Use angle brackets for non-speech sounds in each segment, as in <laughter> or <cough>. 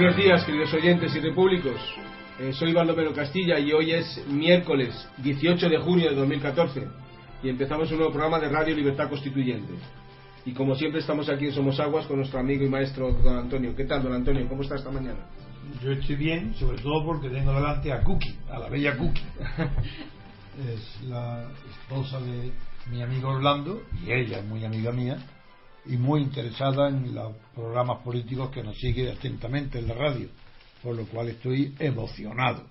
Buenos días, queridos oyentes y repúblicos. Eh, soy Baldomero Castilla y hoy es miércoles 18 de junio de 2014 y empezamos un nuevo programa de Radio Libertad Constituyente. Y como siempre estamos aquí en Somos Aguas con nuestro amigo y maestro don Antonio. ¿Qué tal, don Antonio? ¿Cómo está esta mañana? Yo estoy bien, sobre todo porque tengo delante a Cookie, a la bella Cookie. <laughs> es la esposa de mi amigo Orlando y ella es muy amiga mía y muy interesada en los programas políticos que nos sigue atentamente en la radio, por lo cual estoy emocionado.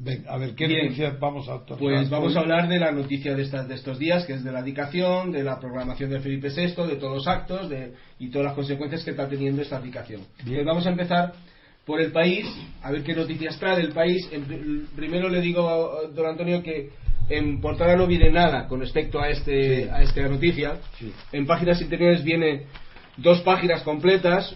Ven, a ver, ¿qué Bien. noticias vamos a? Pues vamos hoy? a hablar de la noticia de, estas, de estos días, que es de la dedicación, de la programación de Felipe VI, de todos los actos de, y todas las consecuencias que está teniendo esta aplicación. Bien. Pues vamos a empezar por el país, a ver qué noticias trae del país. Primero le digo, don Antonio, que en portada no viene nada con respecto a, este, Sí. a esta noticia. Sí. En páginas interiores viene dos páginas completas.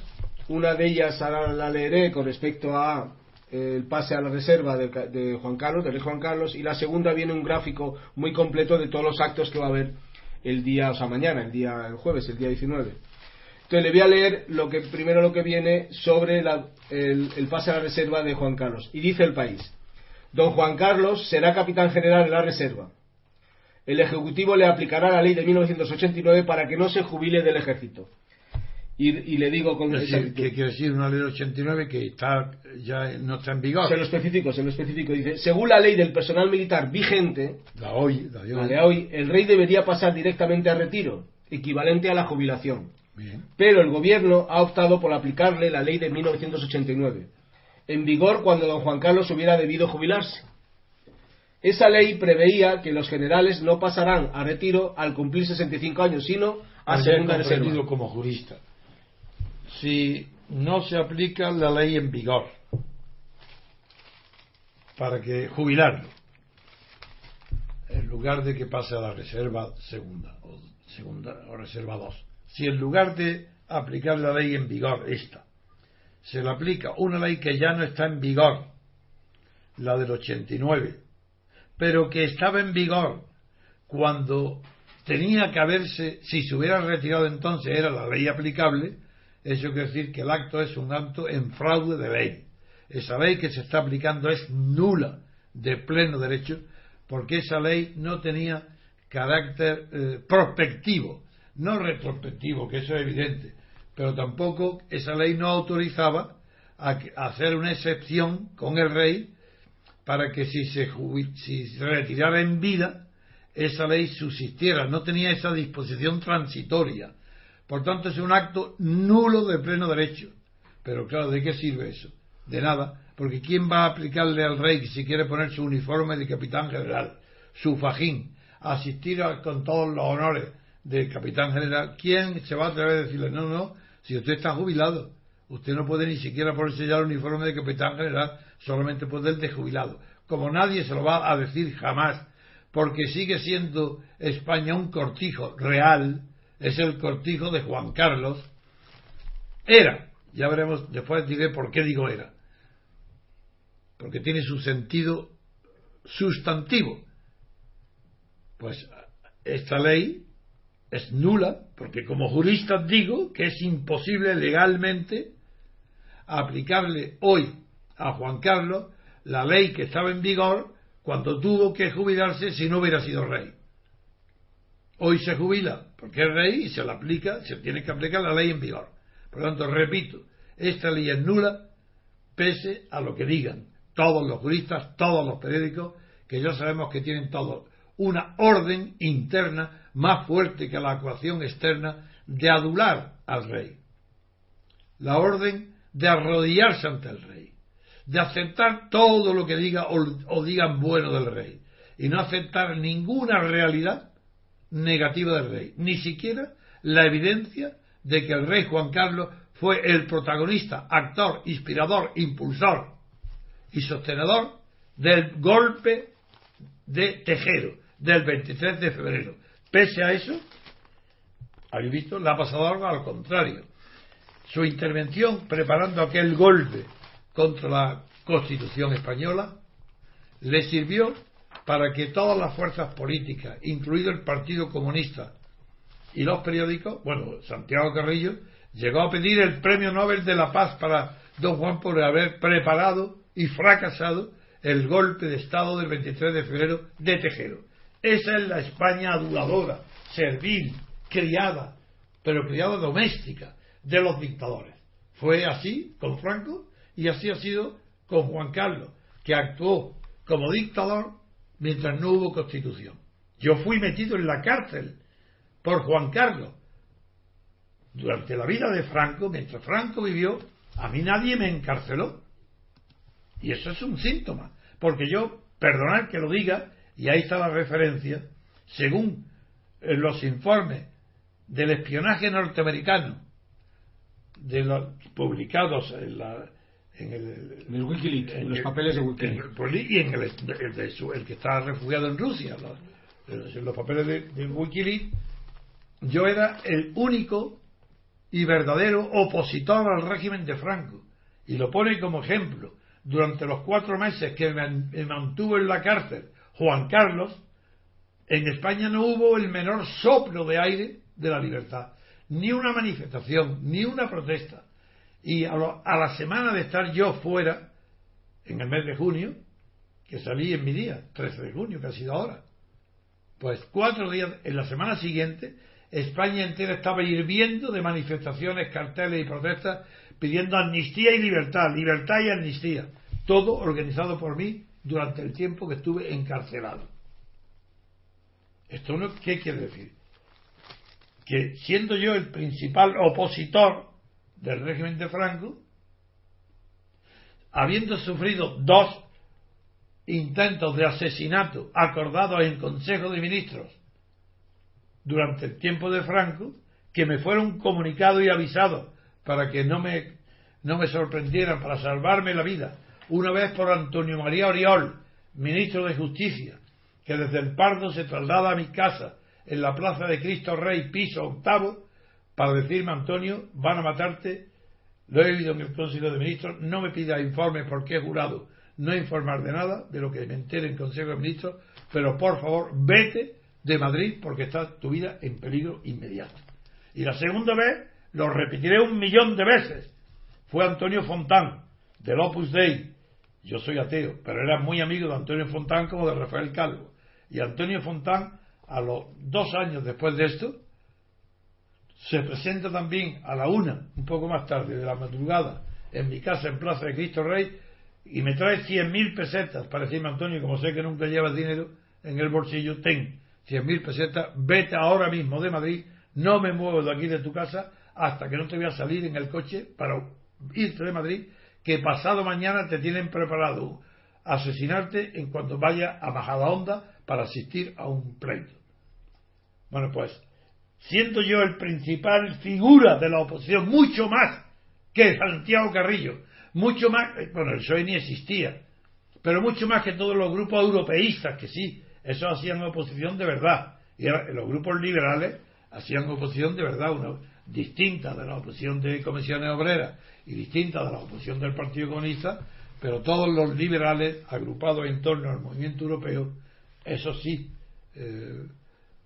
Una de ellas ahora la leeré con respecto a eh, el pase a la reserva de, de Juan Carlos, del Juan Carlos, y la segunda viene un gráfico muy completo de todos los actos que va a haber el día, o sea, mañana, el día, el jueves, el día 19. Entonces le voy a leer lo que primero lo que viene sobre la- el, el pase a la reserva de Juan Carlos. Y dice el país: Don Juan Carlos será capitán general de la reserva. El Ejecutivo le aplicará la ley de 1989 para que no se jubile del ejército. Y, y le digo con Es decir, que quiere decir una ley del 89 que está ya no está en vigor. se lo especifico, se lo especifico. Dice, según la ley del personal militar vigente, La hoy, la de hoy. la de hoy, el rey debería pasar directamente a retiro, equivalente a la jubilación. Bien. Pero el gobierno ha optado por aplicarle la ley de 1989, en vigor cuando don Juan Carlos hubiera debido jubilarse. Esa ley preveía que los generales no pasarán a retiro al cumplir 65 años, sino a Ayer segunda reserva. como jurista. Si no se aplica la ley en vigor para que jubilarlo, en lugar de que pase a la reserva segunda o segunda o reserva 2, si en lugar de aplicar la ley en vigor esta se le aplica una ley que ya no está en vigor, la del 89, pero que estaba en vigor cuando tenía que haberse, si se hubiera retirado entonces era la ley aplicable, eso quiere decir que el acto es un acto en fraude de ley. Esa ley que se está aplicando es nula de pleno derecho porque esa ley no tenía carácter eh, prospectivo, no retrospectivo, que eso es evidente, pero tampoco esa ley no autorizaba a, hacer una excepción con el rey para que si se, si retirara en vida, esa ley subsistiera, no tenía esa disposición transitoria. Por tanto, es un acto nulo de pleno derecho. Pero claro, ¿de qué sirve eso? De nada, porque ¿quién va a aplicarle al rey si quiere poner su uniforme de capitán general, su fajín, asistir a- con todos los honores de capitán general? ¿Quién se va a atrever a decirle, no, no, si usted está jubilado, usted no puede ni siquiera ponerse ya el uniforme de capitán general, solamente puede el de jubilado? Como nadie se lo va a decir jamás, porque sigue siendo España un cortijo real, es el cortijo de Juan Carlos, era, ya veremos, después diré por qué digo era, porque tiene su sentido sustantivo. Pues esta ley es nula, porque como jurista digo que es imposible legalmente aplicarle hoy a Juan Carlos la ley que estaba en vigor cuando tuvo que jubilarse si no hubiera sido rey. Hoy se jubila porque es rey y se le aplica, se tiene que aplicar la ley en vigor. Por lo tanto, repito, esta ley es nula pese a lo que digan todos los juristas, todos los periódicos, que ya sabemos que tienen todos una orden interna más fuerte que la actuación externa de adular al rey. La orden de arrodillarse ante el rey, de aceptar todo lo que diga o, o digan bueno del rey, y no aceptar ninguna realidad negativa del rey, ni siquiera la evidencia de que el rey Juan Carlos fue el protagonista, actor, inspirador, impulsor y sostenedor del golpe de Tejero del 23 de febrero. Pese a eso, habéis visto, le ha pasado algo al contrario. Su intervención preparando aquel golpe contra la Constitución española le sirvió para que todas las fuerzas políticas, incluido el Partido Comunista y los periódicos, bueno, Santiago Carrillo llegó a pedir el Premio Nobel de la Paz para don Juan por haber preparado y fracasado el golpe de Estado del 23 de febrero de Tejero. Esa es la España aduladora, servil, criada, pero criada doméstica de los dictadores. Fue así con Franco y así ha sido con Juan Carlos, que actuó como dictador mientras no hubo constitución. Yo fui metido en la cárcel por Juan Carlos. Durante la vida de Franco, mientras Franco vivió, a mí nadie me encarceló. Y eso es un síntoma. Porque yo, perdonad que lo diga, y ahí está la referencia, según eh, los informes del espionaje norteamericano, de los publicados en, la, en el, Wikileaks, en, los papeles de Wikileaks. y en el, el, que está refugiado en Rusia, los, los papeles de, de Wikileaks, yo era el único y verdadero opositor al régimen de Franco. Y lo pone como ejemplo. Durante los cuatro meses que me mantuvo en la cárcel Juan Carlos, en España no hubo el menor soplo de aire de la libertad. Ni una manifestación, ni una protesta. Y a, la semana de estar yo fuera, en el mes de junio, que salí en mi día, 13 de junio, que ha sido ahora, pues cuatro días, en la semana siguiente, España entera estaba hirviendo de manifestaciones, carteles y protestas pidiendo amnistía y libertad, libertad y amnistía. Todo organizado por mí durante el tiempo que estuve encarcelado. ¿Esto no, qué quiere decir? Que siendo yo el principal opositor del régimen de Franco, habiendo sufrido dos intentos de asesinato acordados en Consejo de Ministros durante el tiempo de Franco que me fueron comunicados y avisados para que no me, no me sorprendieran, para salvarme la vida. Una vez por Antonio María Oriol, ministro de Justicia, que desde el Pardo se traslada a mi casa en la Plaza de Cristo Rey, piso octavo, para decirme, Antonio, van a matarte. Lo he oído en el Consejo de Ministros, no me pida informes porque he jurado no informar de nada de lo que me entere en Consejo de Ministros, pero por favor, vete de Madrid porque está tu vida en peligro inmediato. Y la segunda vez, lo repetiré un millón de veces, fue Antonio Fontán, del Opus Dei. Yo soy ateo, pero era muy amigo de Antonio Fontán como de Rafael Calvo. Y Antonio Fontán, a los dos años después de esto, se presenta también a la una, un poco más tarde, de la madrugada, en mi casa en Plaza de Cristo Rey, y me trae cien mil pesetas para decirme, Antonio, como sé que nunca llevas dinero en el bolsillo, ten cien mil pesetas, vete ahora mismo de Madrid, no me muevo de aquí de tu casa hasta que no te voy a salir en el coche para irte de Madrid, que pasado mañana te tienen preparado asesinarte en cuanto vaya a Bajada Honda para asistir a un pleito. Bueno, pues, siento yo el principal figura de la oposición, mucho más que Santiago Carrillo, mucho más, eh, bueno, el PSOE ni existía, pero mucho más que todos los grupos europeístas que sí, eso hacían oposición de verdad. Y los grupos liberales hacían oposición de verdad, una, distinta de la oposición de comisiones obreras y distinta de la oposición del Partido Comunista, pero todos los liberales agrupados en torno al movimiento europeo, eso sí, eh,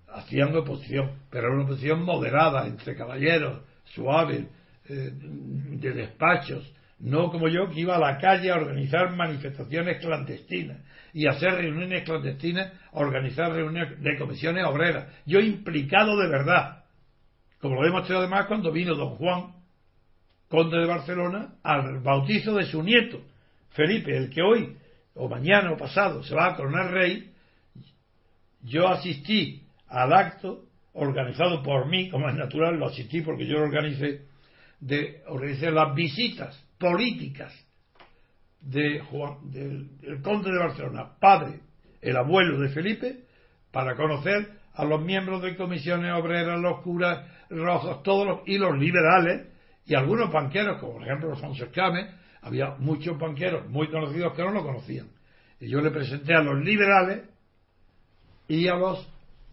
hacían oposición, pero era una oposición moderada, entre caballeros, suave, eh, de despachos, no como yo que iba a la calle a organizar manifestaciones clandestinas y hacer reuniones clandestinas, organizar reuniones de comisiones obreras. Yo implicado de verdad, como lo demostrado además cuando vino don Juan, conde de Barcelona, al bautizo de su nieto, Felipe, el que hoy, o mañana o pasado, se va a coronar rey, yo asistí al acto organizado por mí, como es natural, lo asistí porque yo lo organicé, de organizar las visitas políticas de Juan, del, conde de Barcelona, padre, el abuelo de Felipe, para conocer a los miembros de comisiones obreras, los curas rojos, todos los, y los liberales, y algunos banqueros, como por ejemplo Alfonso Escame, había muchos banqueros muy conocidos que no lo conocían. Y yo le presenté a los liberales y a los,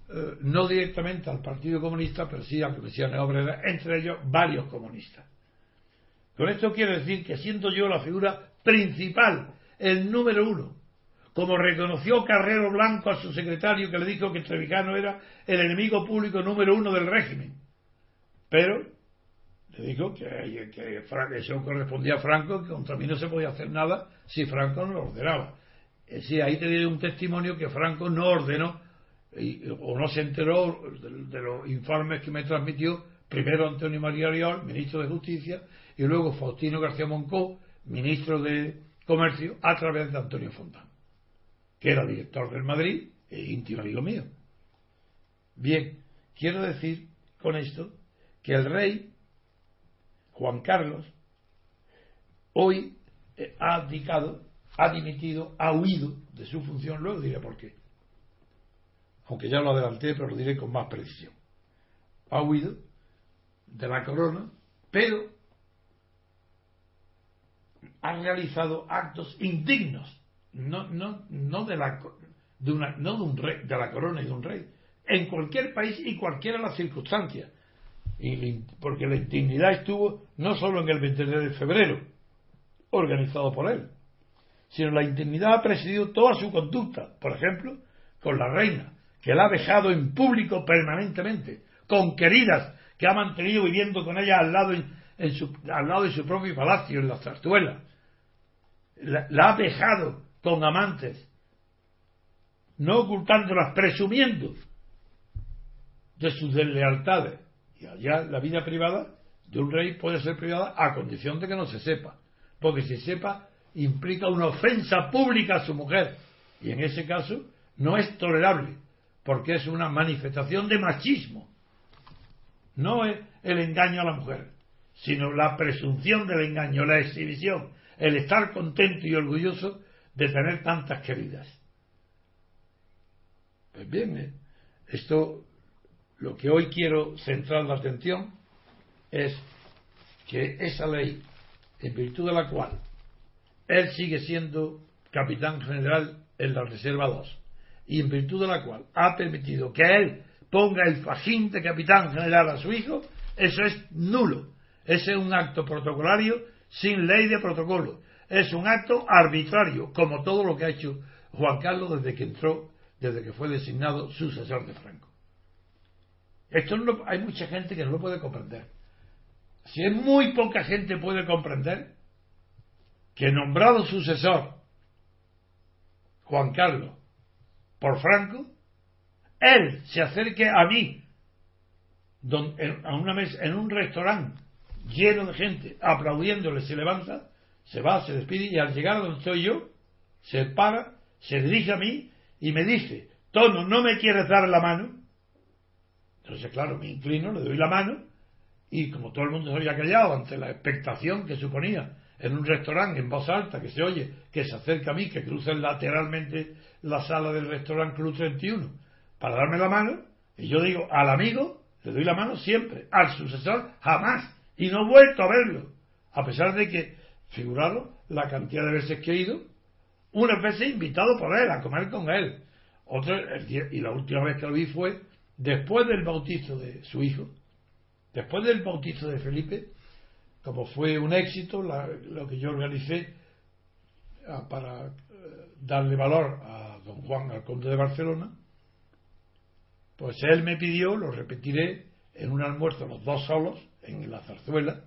eh, no directamente al Partido Comunista, pero sí a comisiones obreras, entre ellos varios comunistas. Con esto quiero decir que siento yo la figura principal, el número uno, como reconoció Carrero Blanco a su secretario que le dijo que Trevijano era el enemigo público número uno del régimen. Pero le dijo que, que, eso correspondía a Franco, que contra mí no se podía hacer nada si Franco no lo ordenaba. Es decir, ahí te doy un testimonio que Franco no ordenó o no se enteró de, los informes que me transmitió primero Antonio María Ariol, ministro de Justicia, y luego Faustino García Moncó, ministro de Comercio, a través de Antonio Fontán, que era director del Madrid e íntimo amigo mío. Bien, quiero decir con esto que el rey Juan Carlos hoy eh, ha abdicado, ha dimitido, ha huido de su función, luego diré por qué. Aunque ya lo adelanté, pero lo diré con más precisión. Ha huido de la corona, pero ha realizado actos indignos, no, no, no de la de una, no de un rey, de la corona y de un rey, en cualquier país y cualquiera de las circunstancias. Y, porque la indignidad estuvo no solo en el 23 de febrero, organizado por él, sino la indignidad ha presidido toda su conducta, por ejemplo, con la reina, que la ha dejado en público permanentemente, con queridas que ha mantenido viviendo con ella al lado, en, su, al lado de su propio palacio, en la zarzuela. La, la ha dejado con amantes, no ocultándolas, presumiendo de sus deslealtades. Y allá la vida privada de un rey puede ser privada a condición de que no se sepa. Porque si sepa implica una ofensa pública a su mujer. Y en ese caso no es tolerable, porque es una manifestación de machismo. No es el engaño a la mujer, sino la presunción del engaño, la exhibición, el estar contento y orgulloso de tener tantas queridas. Pues bien, ¿eh? esto lo que hoy quiero centrar la atención es que esa ley, en virtud de la cual él sigue siendo capitán general en la Reserva 2, y en virtud de la cual ha permitido que él ponga el fajín de capitán general a su hijo, eso es nulo. Ese es un acto protocolario sin ley de protocolo. Es un acto arbitrario, como todo lo que ha hecho Juan Carlos desde que entró, desde que fue designado sucesor de Franco. Esto hay mucha gente que no lo puede comprender. Si es muy poca gente puede comprender que nombrado sucesor Juan Carlos por Franco, él se acerque a mí a una mesa, en un restaurante lleno de gente aplaudiéndole, se levanta, se va, se despide y al llegar a donde estoy yo, se para, se dirige a mí y me dice, Tono, ¿no me quieres dar la mano? Entonces, claro, me inclino, le doy la mano y como todo el mundo se había callado ante la expectación que suponía en un restaurante en voz alta que se oye, que se acerca a mí, que cruce lateralmente la sala del restaurante Cruz 31 para darme la mano, y yo digo al amigo, le doy la mano siempre, al sucesor jamás, y no he vuelto a verlo, a pesar de que, figurado la cantidad de veces que he ido, unas veces invitado por él a comer con él, otra, y la última vez que lo vi fue después del bautizo de su hijo, después del bautizo de Felipe, como fue un éxito lo que yo organicé ah, para eh, darle valor a don Juan, al conde de Barcelona, pues él me pidió, lo repetiré, en un almuerzo los dos solos, en la zarzuela,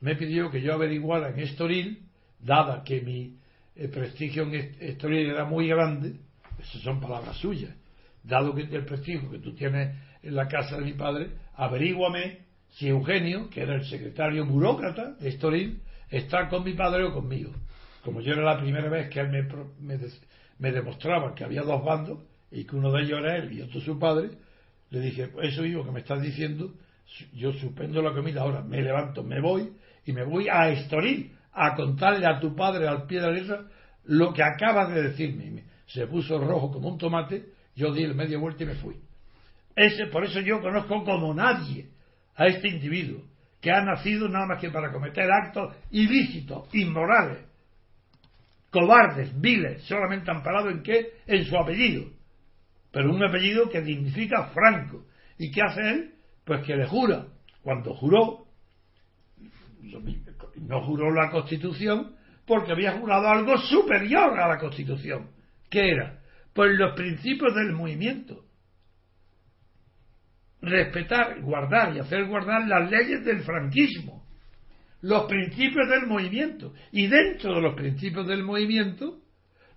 me pidió que yo averiguara en Estoril, dada que mi eh, prestigio en Estoril era muy grande, esas son palabras suyas, dado que el prestigio que tú tienes en la casa de mi padre, averíguame si Eugenio, que era el secretario burócrata de Estoril, está con mi padre o conmigo. Como yo era la primera vez que él me, me, demostraba que había dos bandos y que uno de ellos era él y otro su padre, le dije, eso hijo que me estás diciendo, yo suspendo la comida ahora, me levanto, me voy y me voy a Estoril a contarle a tu padre al pie de la letra lo que acabas de decirme. Se puso rojo como un tomate, yo di el medio vuelta y me fui. Ese, por eso yo conozco como nadie a este individuo, que ha nacido nada más que para cometer actos ilícitos, inmorales, cobardes, viles, solamente amparado en qué? En su apellido. Pero un apellido que dignifica Franco. ¿Y qué hace él? Pues que le jura. Cuando juró, no juró la Constitución porque había jurado algo superior a la Constitución. ¿Qué era? Pues los principios del movimiento respetar, guardar y hacer guardar las leyes del franquismo. los principios del movimiento. Y dentro de los principios del movimiento,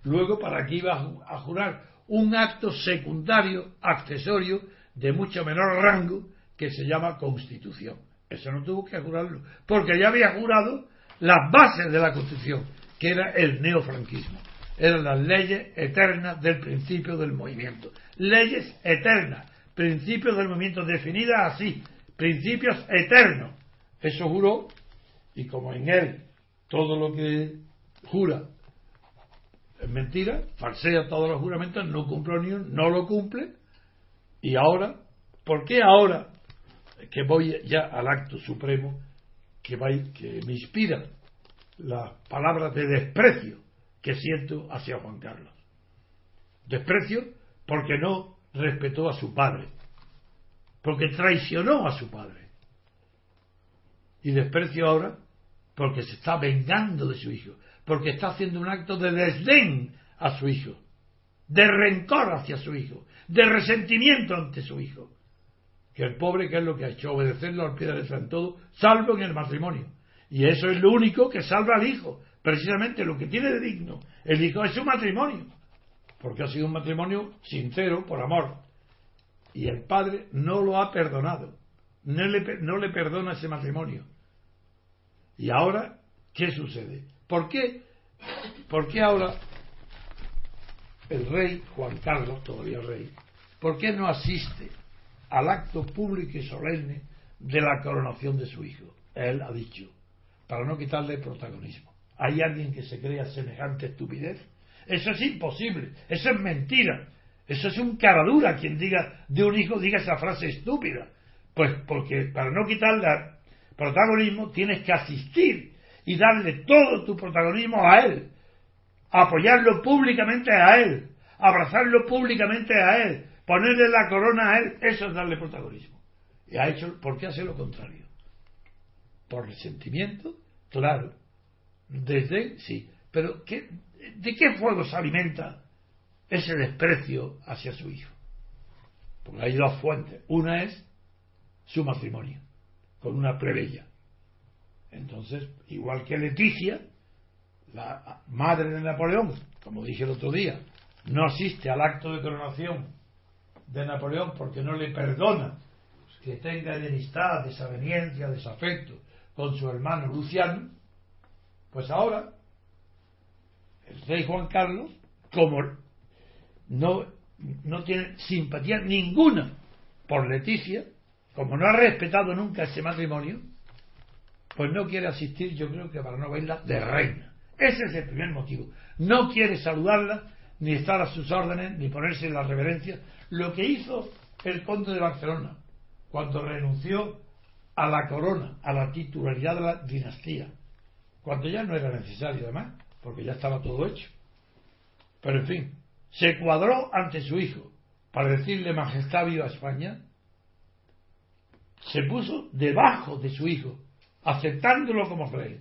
luego para qué iba a jurar un acto secundario, accesorio, de mucho menor rango, que se llama Constitución. Eso no tuvo que jurarlo, porque ya había jurado las bases de la Constitución, que era el neofranquismo. Eran las leyes eternas del principio del movimiento. Leyes eternas, principios del movimiento definidas así, principios eternos. Eso juró, y como en él todo lo que jura es mentira, falsea todos los juramentos, no cumple ni uno, no lo cumple, y ahora, ¿por qué ahora que voy ya al acto supremo que, que me inspira las palabras de desprecio que siento hacia Juan Carlos? Desprecio porque no respetó a su padre, porque traicionó a su padre. Y desprecio ahora porque se está vengando de su hijo, porque está haciendo un acto de desdén a su hijo, de rencor hacia su hijo, de resentimiento ante su hijo. Que el pobre, que es lo que ha hecho? Obedecerlo al pie de letra en todo, salvo en el matrimonio. Y eso es lo único que salva al hijo. Precisamente lo que tiene de digno el hijo es su matrimonio. Porque ha sido un matrimonio sincero, por amor. Y el padre no lo ha perdonado. No le, no le perdona ese matrimonio. Y ahora, ¿qué sucede? ¿Por qué? ¿Por qué ahora el rey Juan Carlos, todavía rey, ¿por qué no asiste al acto público y solemne de la coronación de su hijo? Él ha dicho, para no quitarle protagonismo. ¿Hay alguien que se crea semejante estupidez? Eso es imposible, eso es mentira, eso es un caradura quien diga de un hijo diga esa frase estúpida. Pues porque para no quitarle protagonismo tienes que asistir y darle todo tu protagonismo a él apoyarlo públicamente a él, abrazarlo públicamente a él, ponerle la corona a él, eso es darle protagonismo. Y ha hecho, ¿por qué hace lo contrario? Por resentimiento, claro. Desde, sí. Pero ¿qué, ¿de qué fuego se alimenta ese desprecio hacia su hijo? Porque hay dos fuentes. Una es su matrimonio, con una plebeya. Entonces, igual que Leticia, la madre de Napoleón, como dije el otro día, no asiste al acto de coronación de Napoleón porque no le perdona que tenga enemistad, desaveniencia, desafecto con su hermano Luciano, pues ahora el rey Juan Carlos, como no, no tiene simpatía ninguna por Leticia, como no ha respetado nunca ese matrimonio, pues no quiere asistir, yo creo que para no verla de reina. Ese es el primer motivo. No quiere saludarla, ni estar a sus órdenes, ni ponerse en la reverencia. Lo que hizo el conde de Barcelona cuando renunció a la corona, a la titularidad de la dinastía, cuando ya no era necesario además, porque ya estaba todo hecho. Pero en fin, se cuadró ante su hijo para decirle majestad viva España, se puso debajo de su hijo, aceptándolo como rey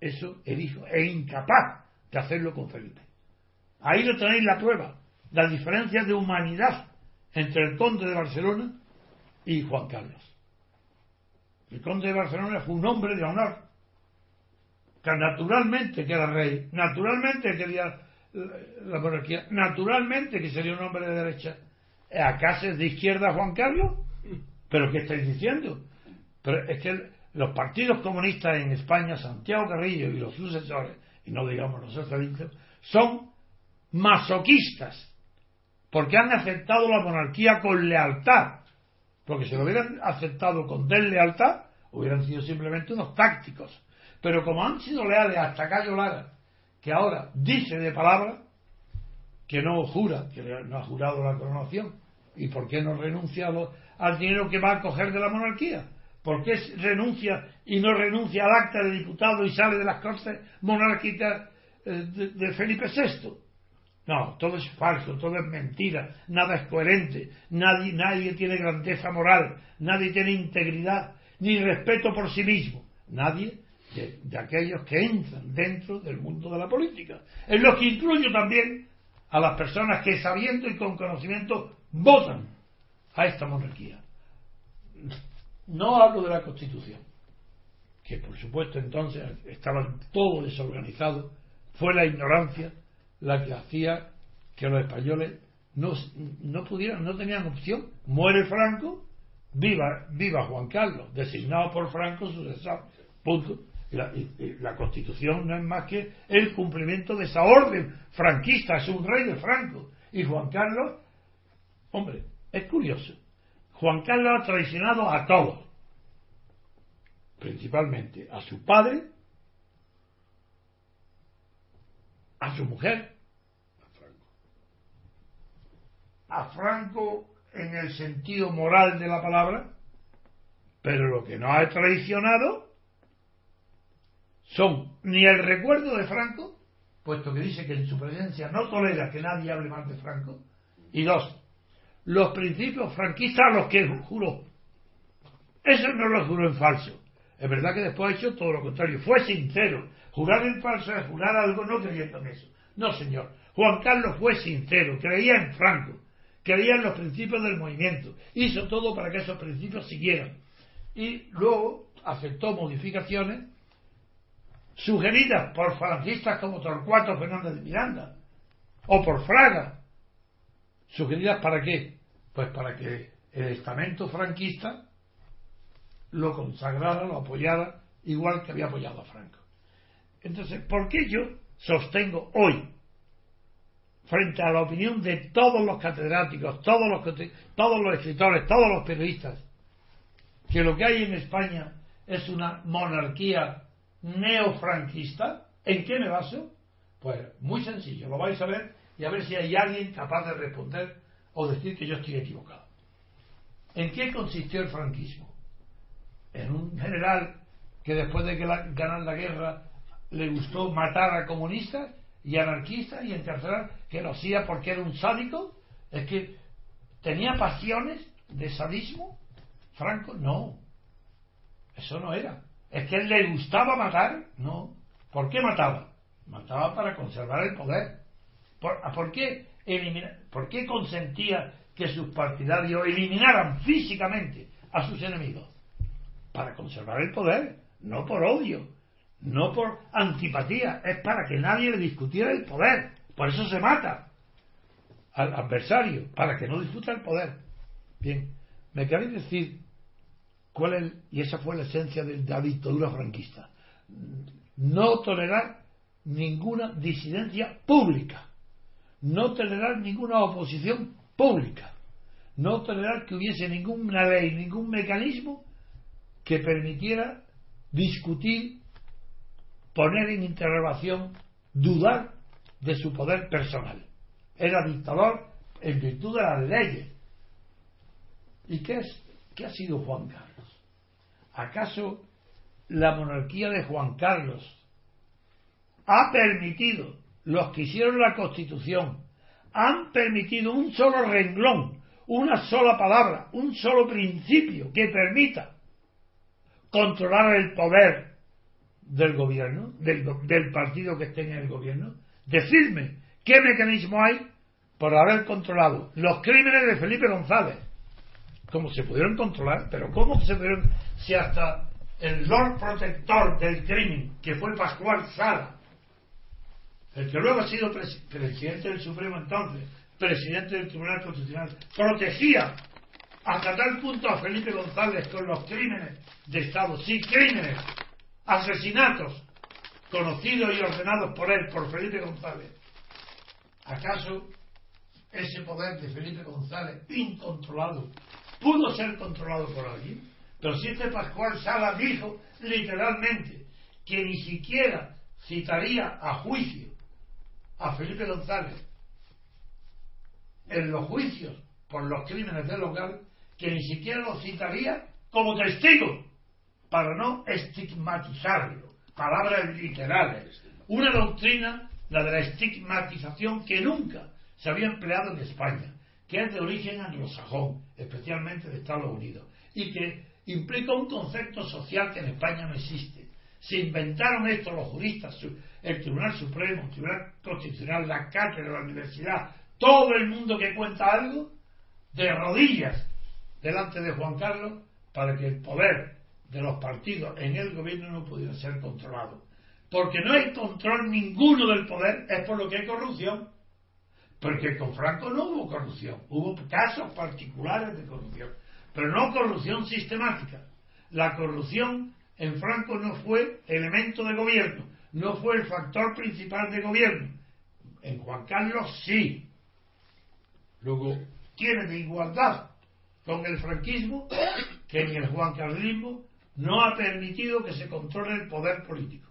eso el hijo es incapaz de hacerlo con Felipe. Ahí lo tenéis la prueba, la diferencia de humanidad entre el conde de Barcelona y Juan Carlos. El conde de Barcelona fue un hombre de honor, que naturalmente que era rey, naturalmente quería la monarquía, naturalmente que sería un hombre de derecha. ¿Acaso es de izquierda Juan Carlos? ¿Pero qué estáis diciendo? Pero es que los partidos comunistas en España, Santiago Carrillo y los sucesores, y no digamos los socialistas, son masoquistas, porque han aceptado la monarquía con lealtad, porque si lo hubieran aceptado con deslealtad, hubieran sido simplemente unos tácticos. Pero como han sido leales hasta Cayo Lara, que ahora dice de palabra que no jura, que no ha jurado la coronación, ¿y por qué no renuncia al dinero que va a coger de la monarquía? ¿Por qué renuncia y no renuncia al acta de diputado y sale de las cortes monárquicas eh, de, Felipe VI? No, todo es falso, todo es mentira, nada es coherente, nadie, nadie tiene grandeza moral, nadie tiene integridad, ni respeto por sí mismo, nadie de, aquellos que entran dentro del mundo de la política. En los que incluyo también a las personas que sabiendo y con conocimiento votan a esta monarquía. No hablo de la Constitución. que por supuesto entonces estaban todo desorganizado, fue la ignorancia la que hacía que los españoles no, no pudieran, no tenían opción. Muere Franco, viva, viva Juan Carlos, designado por Franco sucesor. Punto. la, la, constitución no es más que el cumplimiento de esa orden franquista, es un rey de Franco. Y Juan Carlos, hombre, es curioso. Juan Carlos ha traicionado a todos, principalmente a su padre, a su mujer, a Franco en el sentido moral de la palabra, pero lo que no ha traicionado son ni el recuerdo de Franco, puesto que dice que en su presencia no tolera que nadie hable mal de Franco, y dos, los principios franquistas a los que juró. Eso no lo juró en falso. Es verdad que después ha hecho todo lo contrario. Fue sincero. Jurar en falso es jurar algo no creyendo en eso. No, señor. Juan Carlos fue sincero. Creía en Franco creía en los principios del movimiento, hizo todo para que esos principios siguieran. Y luego aceptó modificaciones sugeridas por franquistas como Torcuato Fernández de Miranda o por Fraga. ¿Sugeridas para qué? Pues para que el estamento franquista lo consagrara, lo apoyara, igual que había apoyado a Franco. Entonces, ¿por qué yo sostengo hoy frente a la opinión de todos los catedráticos, todos los, escritores, todos los periodistas, que lo que hay en España es una monarquía neofranquista, ¿en qué me baso? Pues muy sencillo, lo vais a ver y a ver si hay alguien capaz de responder o decir que yo estoy equivocado. ¿En qué consistió el franquismo? En un general que después de que ganar la guerra le gustó matar a comunistas y anarquista y encarcelar que lo hacía porque era un sádico, es que tenía pasiones de sadismo. Franco, no, eso no era. Es que él le gustaba matar, no. ¿Por qué mataba? Mataba para conservar el poder. ¿Por, ¿por qué, ¿Por qué consentía que sus partidarios eliminaran físicamente a sus enemigos? Para conservar el poder, no por odio no por antipatía, es para que nadie le discutiera el poder. Por eso se mata al adversario, para que no discuta el poder. Bien, me queréis decir cuál es, y esa fue la esencia de la dictadura franquista, no tolerar ninguna disidencia pública, no tolerar ninguna oposición pública, no tolerar que hubiese ninguna ley, ningún mecanismo que permitiera discutir poner en interrogación, dudar de su poder personal. Era dictador en virtud de las leyes. ¿Y qué, es, qué ha sido Juan Carlos? ¿Acaso la monarquía de Juan Carlos ha permitido, los que hicieron la constitución, han permitido un solo renglón, una sola palabra, un solo principio que permita controlar el poder del gobierno, del, partido que esté en el gobierno, decirme qué mecanismo hay por haber controlado los crímenes de Felipe González. ¿Cómo se pudieron controlar? Pero ¿cómo se pudieron si hasta el Lord Protector del crimen, que fue Pascual Sala, el que luego ha sido presidente del Supremo entonces, presidente del Tribunal Constitucional, protegía hasta tal punto a Felipe González con los crímenes de Estado, sí, crímenes, asesinatos conocidos y ordenados por él, por Felipe González. ¿Acaso ese poder de Felipe González incontrolado pudo ser controlado por alguien? Pero si este Pascual Sala dijo literalmente que ni siquiera citaría a juicio a Felipe González en los juicios por los crímenes del hogar, que ni siquiera lo citaría como testigo para no estigmatizarlo. Palabras literales. Una doctrina, la de la estigmatización, que nunca se había empleado en España, que es de origen anglosajón, especialmente de Estados Unidos, y que implica un concepto social que en España no existe. Se inventaron esto los juristas, el Tribunal Supremo, el Tribunal Constitucional, la cátedra, la universidad, todo el mundo que cuenta algo, de rodillas delante de Juan Carlos, para que el poder de los partidos en el gobierno no pudieron ser controlados. Porque no hay control ninguno del poder, es por lo que hay corrupción. Porque con Franco no hubo corrupción, hubo casos particulares de corrupción, pero no corrupción sistemática. La corrupción en Franco no fue elemento de gobierno, no fue el factor principal de gobierno. En Juan Carlos sí. Luego tiene de igualdad con el franquismo que en el Juan Carlismo no ha permitido que se controle el poder político.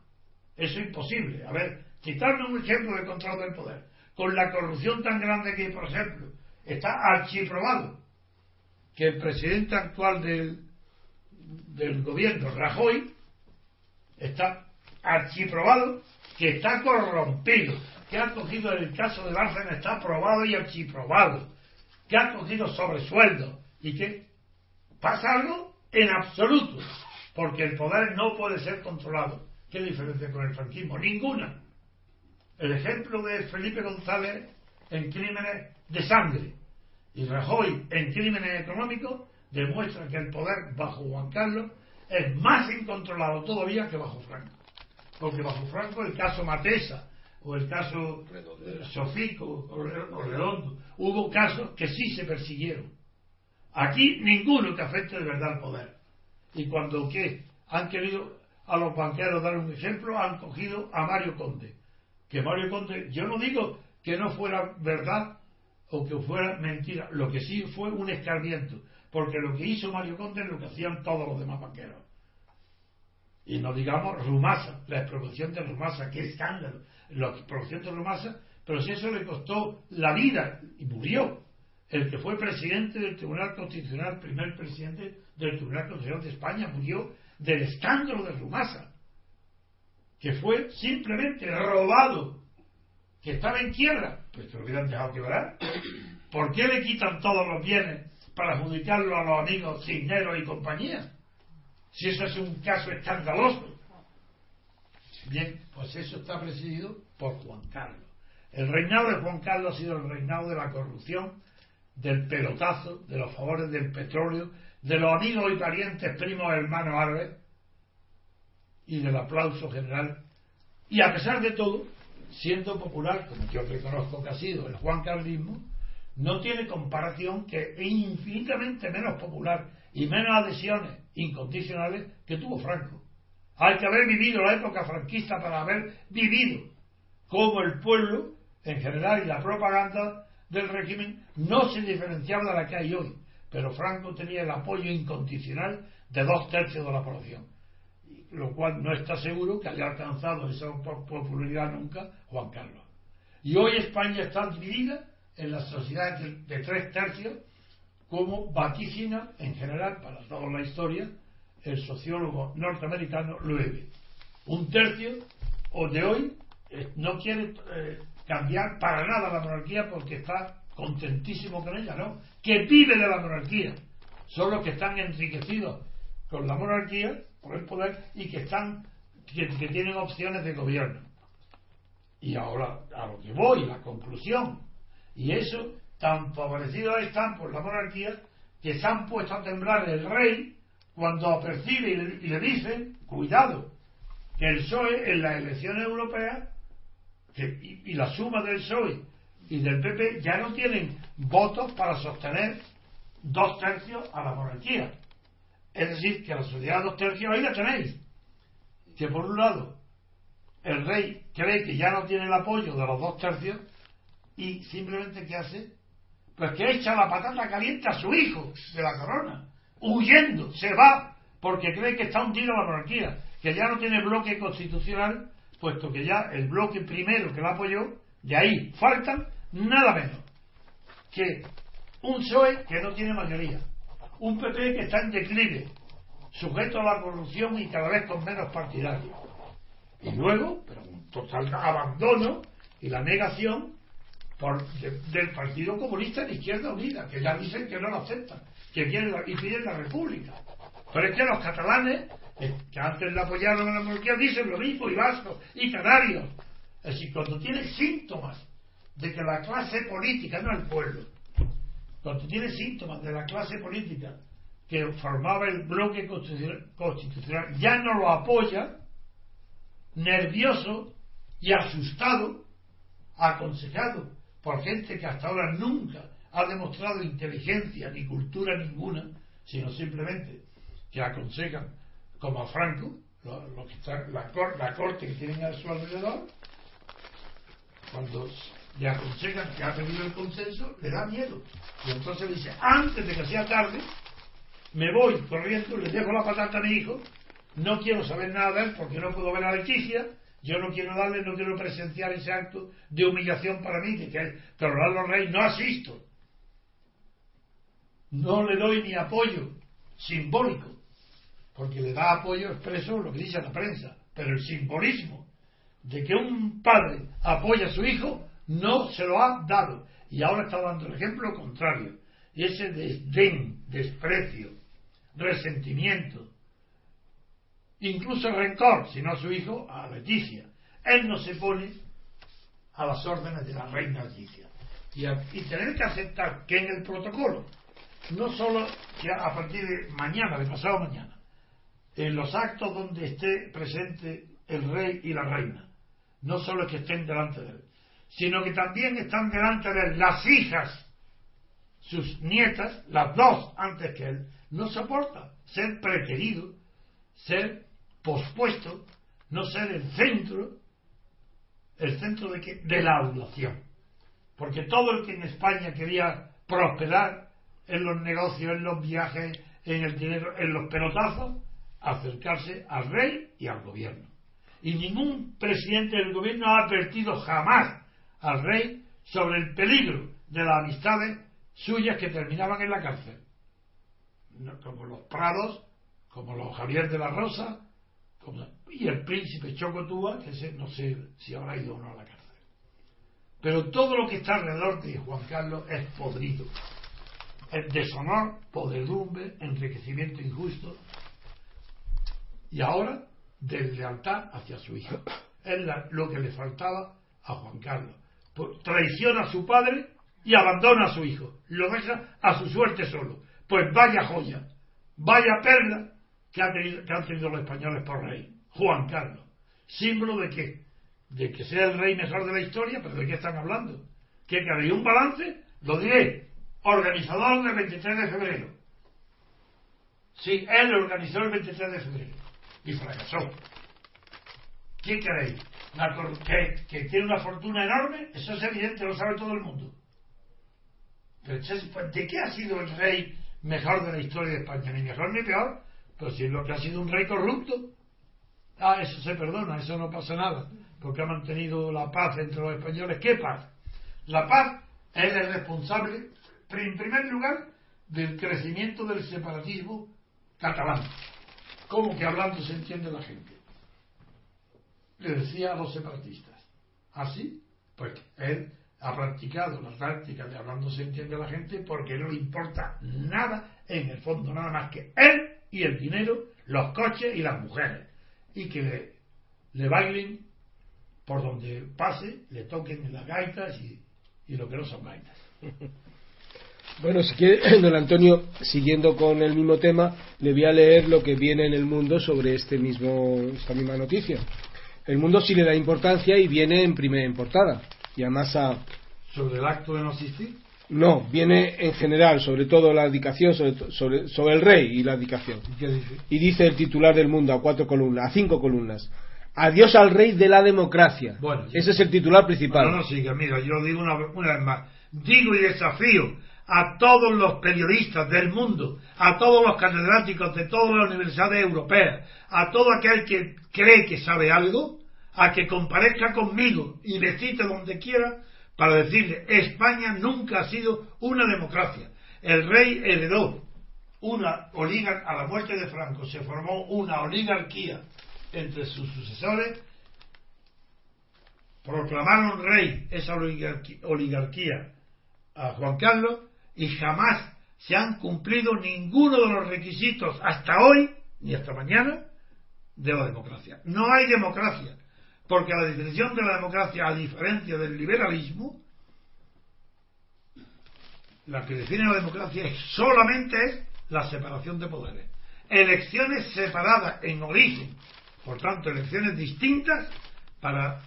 Eso es imposible. A ver, quitarme un ejemplo de control del poder. Con la corrupción tan grande que, por ejemplo, está archiprobado que el presidente actual del, del gobierno, Rajoy, está archiprobado que está corrompido, que ha cogido el caso de Bárcena, está probado y archiprobado, que ha cogido sobresueldo y que pasa algo en absoluto, porque el poder no puede ser controlado. ¿Qué diferencia con el franquismo? Ninguna. El ejemplo de Felipe González en crímenes de sangre y Rajoy en crímenes económicos demuestra que el poder bajo Juan Carlos es más incontrolado todavía que bajo Franco. Porque bajo Franco el caso Matesa o el caso Sofico o Redondo, hubo casos que sí se persiguieron. Aquí ninguno que afecte de verdad al poder. Y cuando que han querido a los banqueros dar un ejemplo, han cogido a Mario Conde. Que Mario Conde, yo no digo que no fuera verdad o que fuera mentira, lo que sí fue un escarmiento, porque lo que hizo Mario Conde es lo que hacían todos los demás banqueros. Y no digamos Rumasa, la expropiación de Rumasa, qué escándalo, la expropiación de Rumasa, pero si eso le costó la vida y murió. El que fue presidente del Tribunal Constitucional, primer presidente del Tribunal Constitucional de España, murió del escándalo de Rumasa, que fue simplemente robado, que estaba en quiebra, pues que lo hubieran dejado quebrar. ¿Por qué le quitan todos los bienes para adjudicarlo a los amigos Cisneros y compañía? Si eso es un caso escandaloso. Bien, pues eso está presidido por Juan Carlos. El reinado de Juan Carlos ha sido el reinado de la corrupción, del pelotazo, de los favores del petróleo, de los amigos y parientes, primos, hermanos árabes y del aplauso general. Y a pesar de todo, siendo popular, como yo reconozco que ha sido el Juan Carlismo, no tiene comparación que es infinitamente menos popular y menos adhesiones incondicionales que tuvo Franco. Hay que haber vivido la época franquista para haber vivido cómo el pueblo en general y la propaganda del régimen no se diferenciaba de la que hay hoy pero Franco tenía el apoyo incondicional de dos tercios de la población, lo cual no está seguro que haya alcanzado esa popularidad nunca Juan Carlos. Y hoy España está dividida en las sociedades de, tres tercios, como vaticina en general para toda la historia el sociólogo norteamericano Loewe. Un tercio o de hoy eh, no quiere eh, cambiar para nada la monarquía porque está contentísimo con ella, ¿no? Que vive de la monarquía. Son los que están enriquecidos con la monarquía, por el poder, y que están, que, tienen opciones de gobierno. Y ahora, a lo que voy, la conclusión. Y eso, tan favorecidos están por la monarquía, que se han puesto a temblar el rey cuando percibe y le, dicen, cuidado, que el PSOE en las elecciones europeas, y, y, la suma del PSOE y del PP ya no tienen votos para sostener dos tercios a la monarquía. Es decir, que la sociedad dos tercios ahí la tenéis. Que por un lado el rey cree que ya no tiene el apoyo de los dos tercios y simplemente ¿qué hace? Pues que echa la patata caliente a su hijo de la corona, huyendo, se va, porque cree que está hundido la monarquía, que ya no tiene bloque constitucional, puesto que ya el bloque primero que la apoyó, de ahí faltan nada menos que un PSOE que no tiene mayoría, un PP que está en declive, sujeto a la corrupción y cada vez con menos partidarios. Y luego, pero un total abandono y la negación por, del Partido Comunista de Izquierda Unida, que ya dicen que no lo aceptan, que quieren y piden la República. Pero es que los catalanes, eh, que antes le apoyaron a la monarquía, dicen lo mismo, y vascos, y canarios. Es decir, cuando tienen síntomas de que la clase política, no el pueblo, cuando tiene síntomas de la clase política que formaba el bloque constitucional, ya no lo apoya, nervioso y asustado, aconsejado por gente que hasta ahora nunca ha demostrado inteligencia ni cultura ninguna, sino simplemente que aconsejan como a Franco, lo, que está, la, la, corte que tienen a su alrededor, cuando le aconsejan que ha perdido el consenso, le da miedo. Y entonces dice, antes de que sea tarde, me voy corriendo, le dejo la patata a mi hijo, no quiero saber nada de él porque no puedo ver a Leticia, yo no quiero darle, no quiero presenciar ese acto de humillación para mí, que, que, que Rolando Rey no asisto. No le doy ni apoyo simbólico, porque le da apoyo expreso lo que dice la prensa, pero el simbolismo de que un padre apoya a su hijo no se lo ha dado. Y ahora está dando el ejemplo contrario. Ese desdén, desprecio, resentimiento, incluso rencor, si no a su hijo, a Leticia. Él no se pone a las órdenes de la reina Leticia. Y, y tener que aceptar que en el protocolo, no solo que a partir de mañana, de pasado mañana, en los actos donde esté presente el rey y la reina, no solo que estén delante de él, sino que también están delante de él las hijas, sus nietas, las dos antes que él, no soporta ser prequerido, ser pospuesto, no ser el centro, el centro de, de la adulación. Porque todo el que en España quería prosperar en los negocios, en los viajes, en el dinero, en los pelotazos, acercarse al rey y al gobierno. Y ningún presidente del gobierno ha advertido jamás al rey sobre el peligro de las amistades suyas que terminaban en la cárcel. Como los Prados, como los Javier de la Rosa, y el príncipe Chocotúa, que no sé si habrá ido o no a la cárcel. Pero todo lo que está alrededor de Juan Carlos es podrido. Es deshonor, podredumbre, enriquecimiento injusto. Y ahora, deslealtad hacia su hijo. Es lo que le faltaba a Juan Carlos. Traiciona a su padre y abandona a su hijo. Lo deja a su suerte solo. Pues vaya joya, vaya perla que, han tenido los españoles por rey. Juan Carlos. Símbolo de que, de que sea el rey mejor de la historia, pero ¿de qué están hablando? ¿Que había un balance? Lo diré. Organizador del 23 de febrero. Sí, él organizó el 23 de febrero. Y fracasó. ¿Qué queréis? Que, que, tiene una fortuna enorme, eso es evidente, lo sabe todo el mundo. Pero ¿de qué ha sido el rey mejor de la historia de España? Ni mejor ni peor, pero si es lo que ha sido un rey corrupto. Ah, eso se perdona, eso no pasa nada, porque ha mantenido la paz entre los españoles. ¿Qué paz? La paz es el responsable, en primer lugar, del crecimiento del separatismo catalán. ¿Cómo que hablando se entiende la gente? Le decía a los separatistas. ¿Así? ¿Ah, pues él ha practicado la táctica de hablando se entiende la gente porque no le importa nada, en el fondo, nada más que él y el dinero, los coches y las mujeres. Y que le, le bailen por donde pase, le toquen las gaitas y, y lo que no son gaitas. <laughs> Bueno, si quiere, <coughs> don Antonio, siguiendo con el mismo tema, le voy a leer lo que viene en el mundo sobre este mismo, esta misma noticia. El mundo sí le da importancia y viene en primera portada. Y además a... ¿Sobre el acto de no asistir? No, viene en general, sobre todo la abdicación, sobre, sobre, el rey y la abdicación. ¿Y, dice? y dice el titular del mundo a cuatro columnas, a cinco columnas. Adiós al rey de la democracia. Bueno, Ese es el titular principal. No, no siga, mira, yo digo una, una vez más. Digo y desafío a todos los periodistas del mundo, a todos los catedráticos de todas las universidades europeas, a todo aquel que cree que sabe algo, a que comparezca conmigo y me cite donde quiera para decirle, España nunca ha sido una democracia. El rey heredó una oligarquía, a la muerte de Franco se formó una oligarquía entre sus sucesores, proclamaron rey esa oligarquía a Juan Carlos y jamás se han cumplido ninguno de los requisitos hasta hoy, ni hasta mañana, de la democracia. No hay democracia. Porque la definición de la democracia, a diferencia del liberalismo, la que define la democracia es solamente la separación de poderes. Elecciones separadas en origen, por tanto, elecciones distintas para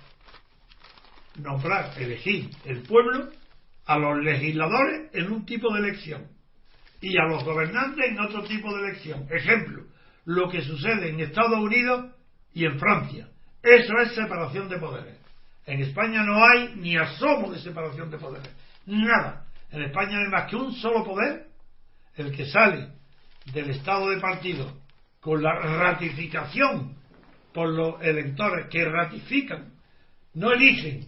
nombrar, elegir el pueblo a los legisladores en un tipo de elección y a los gobernantes en otro tipo de elección. Ejemplo, lo que sucede en Estados Unidos y en Francia. Eso es separación de poderes. En España no hay ni asomo de separación de poderes. Nada. En España no hay más que un solo poder, el que sale del estado de partido con la ratificación por los electores que ratifican, no eligen,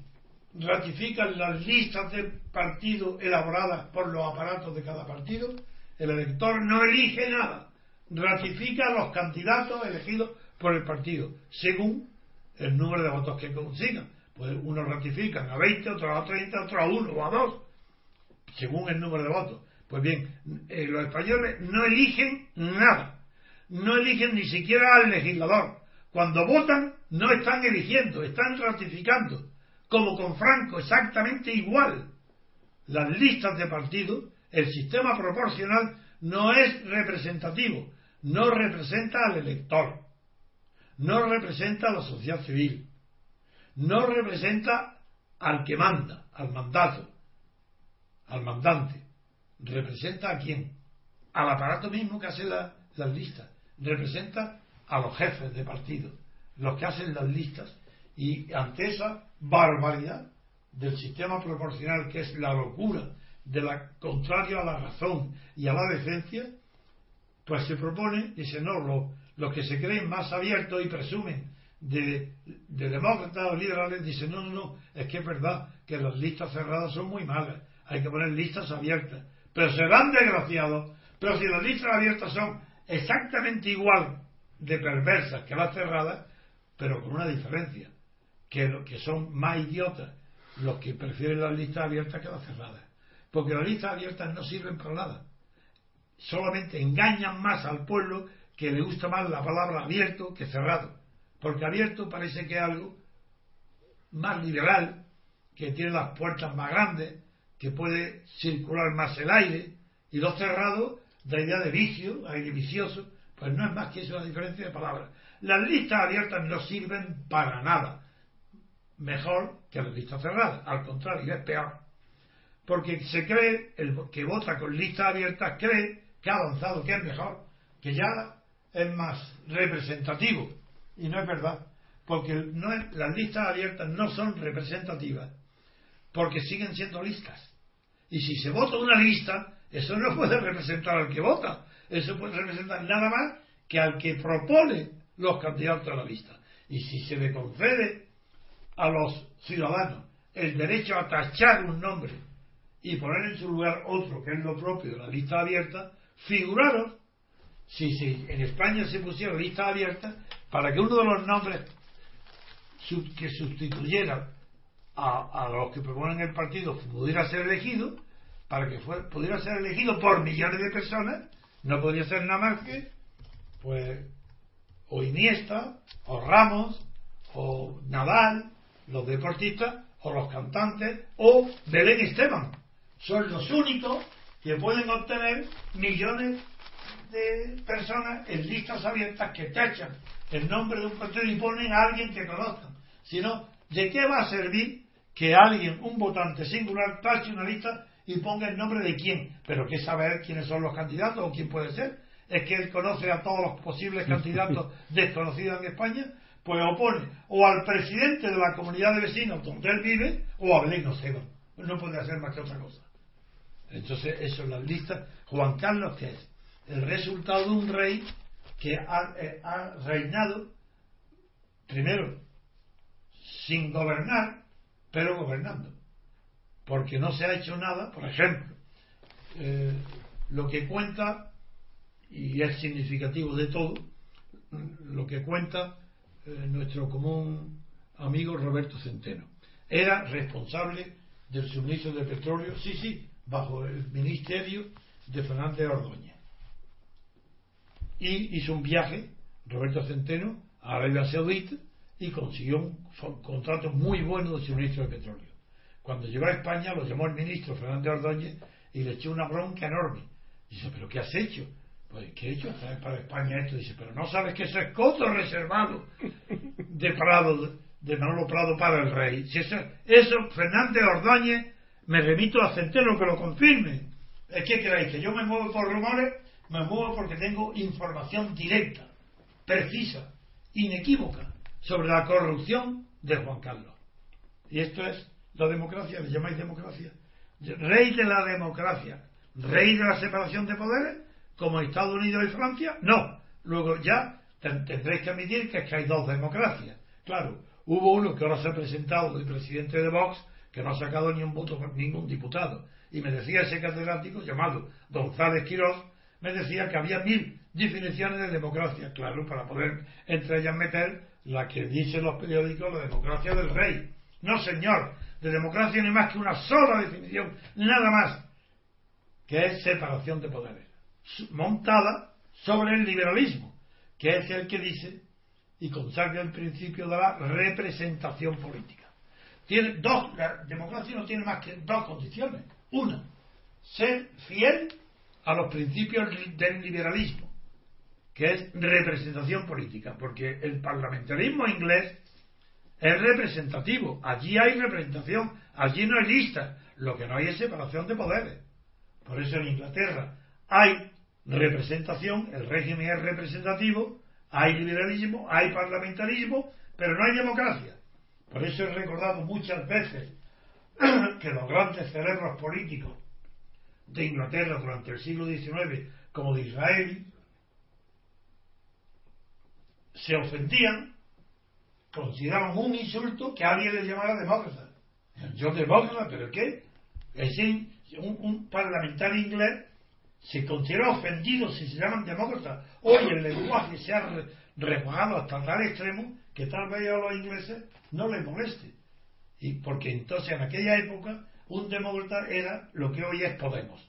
ratifican las listas de partido elaboradas por los aparatos de cada partido, el elector no elige nada, ratifica los candidatos elegidos por el partido, según el número de votos que consigan. Pues unos ratifican a 20, otros a 30, otros a 1 o a 2, según el número de votos. Pues bien, eh, los españoles no eligen nada, no eligen ni siquiera al legislador. Cuando votan, no están eligiendo, están ratificando, como con Franco, exactamente igual. Las listas de partidos, el sistema proporcional no es representativo, no representa al elector no representa a la sociedad civil, no representa al que manda, al mandato, al mandante. ¿Representa a quién? Al aparato mismo que hace las listas. Representa a los jefes de partido, los que hacen las listas. Y ante esa barbaridad del sistema proporcional, que es la locura, de la contrario a la razón y a la decencia, pues se propone, dice, no, lo, los que se creen más abiertos y presumen de, demócratas o liberales dicen, no, no, no, es que es verdad que las listas cerradas son muy malas, hay que poner listas abiertas, pero serán desgraciados, pero si las listas abiertas son exactamente igual de perversas que las cerradas, pero con una diferencia, que, que son más idiotas los que prefieren las listas abiertas que las cerradas, porque las listas abiertas no sirven para nada, solamente engañan más al pueblo que le gusta más la palabra abierto que cerrado, porque abierto parece que es algo más liberal, que tiene las puertas más grandes, que puede circular más el aire, y lo cerrado da idea de vicio, aire vicioso, pues no es más que eso la diferencia de palabras. Las listas abiertas no sirven para nada, mejor que las listas cerradas, al contrario, es peor. Porque se cree, el que vota con listas abiertas cree que ha avanzado, que es mejor, que ya es más representativo. Y no es verdad. Porque no las listas abiertas no son representativas. Porque siguen siendo listas. Y si se vota una lista, eso no puede representar al que vota. Eso puede representar nada más que al que propone los candidatos a la lista. Y si se le concede a los ciudadanos el derecho a tachar un nombre y poner en su lugar otro, que es lo propio de la lista abierta, figuraros si, si en España se pusiera lista abierta para que uno de los nombres que sustituyera a, los que proponen el partido pudiera ser elegido, para que pudiera ser elegido por millones de personas, no podría ser nada más que, pues, o Iniesta, o Ramos, o Nadal, los deportistas, o los cantantes, o Belén Esteban. Son los únicos que pueden obtener millones de personas en listas abiertas que tachan el nombre de un partido y ponen a alguien que conozcan. Sino, ¿de qué va a servir que alguien, un votante singular, tache una lista y ponga el nombre de quién? Pero que saber quiénes son los candidatos o quién puede ser. Es que él conoce a todos los posibles <laughs> candidatos desconocidos en España, pues opone o al presidente de la comunidad de vecinos donde él vive o a Belén. No puede hacer más que otra cosa. Entonces, eso es la lista. Juan Carlos, ¿qué es? el resultado de un rey que eh, ha, reinado, primero, sin gobernar, pero gobernando. Porque no se ha hecho nada, por ejemplo, eh, lo que cuenta, y es significativo de todo, lo que cuenta eh, nuestro común amigo Roberto Centeno. Era responsable del suministro de petróleo, sí, sí, bajo el ministerio de Fernández Ordóñez y hizo un viaje, Roberto Centeno, a Arabia Saudita y consiguió un contrato muy bueno de suministro de petróleo. Cuando llegó a España lo llamó el ministro Fernández Ordóñez y le echó una bronca enorme. Dice, ¿pero qué has hecho? Pues, ¿qué he hecho traer para España esto? Dice, pero no sabes que eso es coto reservado de Prado, de Manolo Prado para el rey. Si eso, eso Fernández Ordóñez, me remito a Centeno que lo confirme. ¿Es que creéis que yo me muevo por rumores? Me muevo porque tengo información directa, precisa, inequívoca, sobre la corrupción de Juan Carlos. Y esto es la democracia, le llamáis democracia. Rey de la democracia, rey de la separación de poderes, como Estados Unidos y Francia, no. Luego ya tendréis que admitir que, es que hay dos democracias. Claro, hubo uno que ahora se ha presentado el presidente de Vox, que no ha sacado ni un voto ningún diputado. Y me decía ese catedrático llamado González Quirós, me decía que había mil definiciones de democracia, claro, para poder entre ellas meter la que dicen los periódicos, la democracia del rey. No, señor, de democracia no hay más que una sola definición, nada más, que es separación de poderes, montada sobre el liberalismo, que es el que dice y consagra el principio de la representación política. Tiene dos, la democracia no tiene más que dos condiciones. Una, ser fiel a los principios del liberalismo, que es representación política, porque el parlamentarismo inglés es representativo. Allí hay representación, allí no hay lista. Lo que no hay es separación de poderes. Por eso en Inglaterra hay representación, el régimen es representativo, hay liberalismo, hay parlamentarismo, pero no hay democracia. Por eso he recordado muchas veces <clears throat> que los grandes cerebros políticos de Inglaterra durante el siglo XIX, como de Israel, se ofendían consideraban un insulto que alguien les llamara demócrata. Yo demócrata, pero ¿qué? Es un, parlamentario inglés se considera ofendido si se llaman demócratas. Hoy el lenguaje se ha rebajado hasta tal extremo que tal vez a los ingleses no les moleste. Y porque entonces en aquella época un demócrata era lo que hoy es Podemos.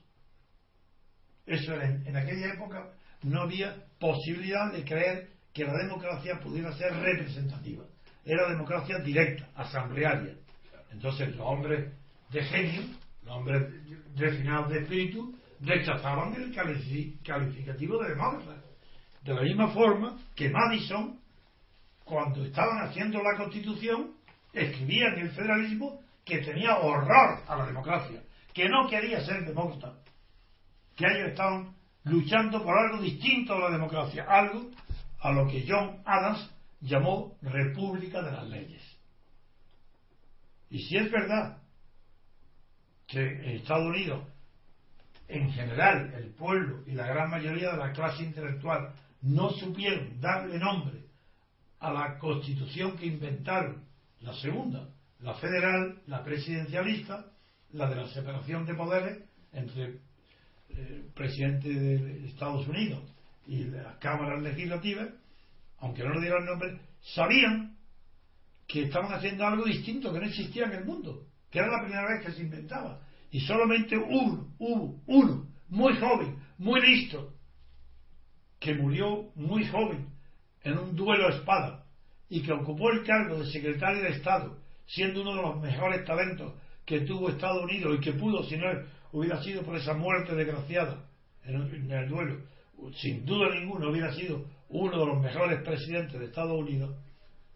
Eso era, en, en aquella época no había posibilidad de creer que la democracia pudiera ser representativa. Era democracia directa, asamblearia. Entonces los hombres de genio, los hombres refinados de espíritu, rechazaban el calificativo de demócrata. De la misma forma que Madison, cuando estaban haciendo la constitución, escribía en el federalismo que tenía horror a la democracia, que no quería ser demócrata, que ellos estaban luchando por algo distinto a la democracia, algo a lo que John Adams llamó República de las Leyes. Y si es verdad que en Estados Unidos, en general, el pueblo y la gran mayoría de la clase intelectual no supieron darle nombre a la constitución que inventaron, la segunda, la federal, la presidencialista, la de la separación de poderes entre el eh, presidente de Estados Unidos y las cámaras legislativas, aunque no le dieran nombre, sabían que estaban haciendo algo distinto que no existía en el mundo, que era la primera vez que se inventaba. Y solamente uno, uno, uno, muy joven, muy listo, que murió muy joven en un duelo a espada y que ocupó el cargo de secretario de Estado, siendo uno de los mejores talentos que tuvo Estados Unidos y que pudo, si no hubiera sido por esa muerte desgraciada en el duelo, sin duda ninguna hubiera sido uno de los mejores presidentes de Estados Unidos,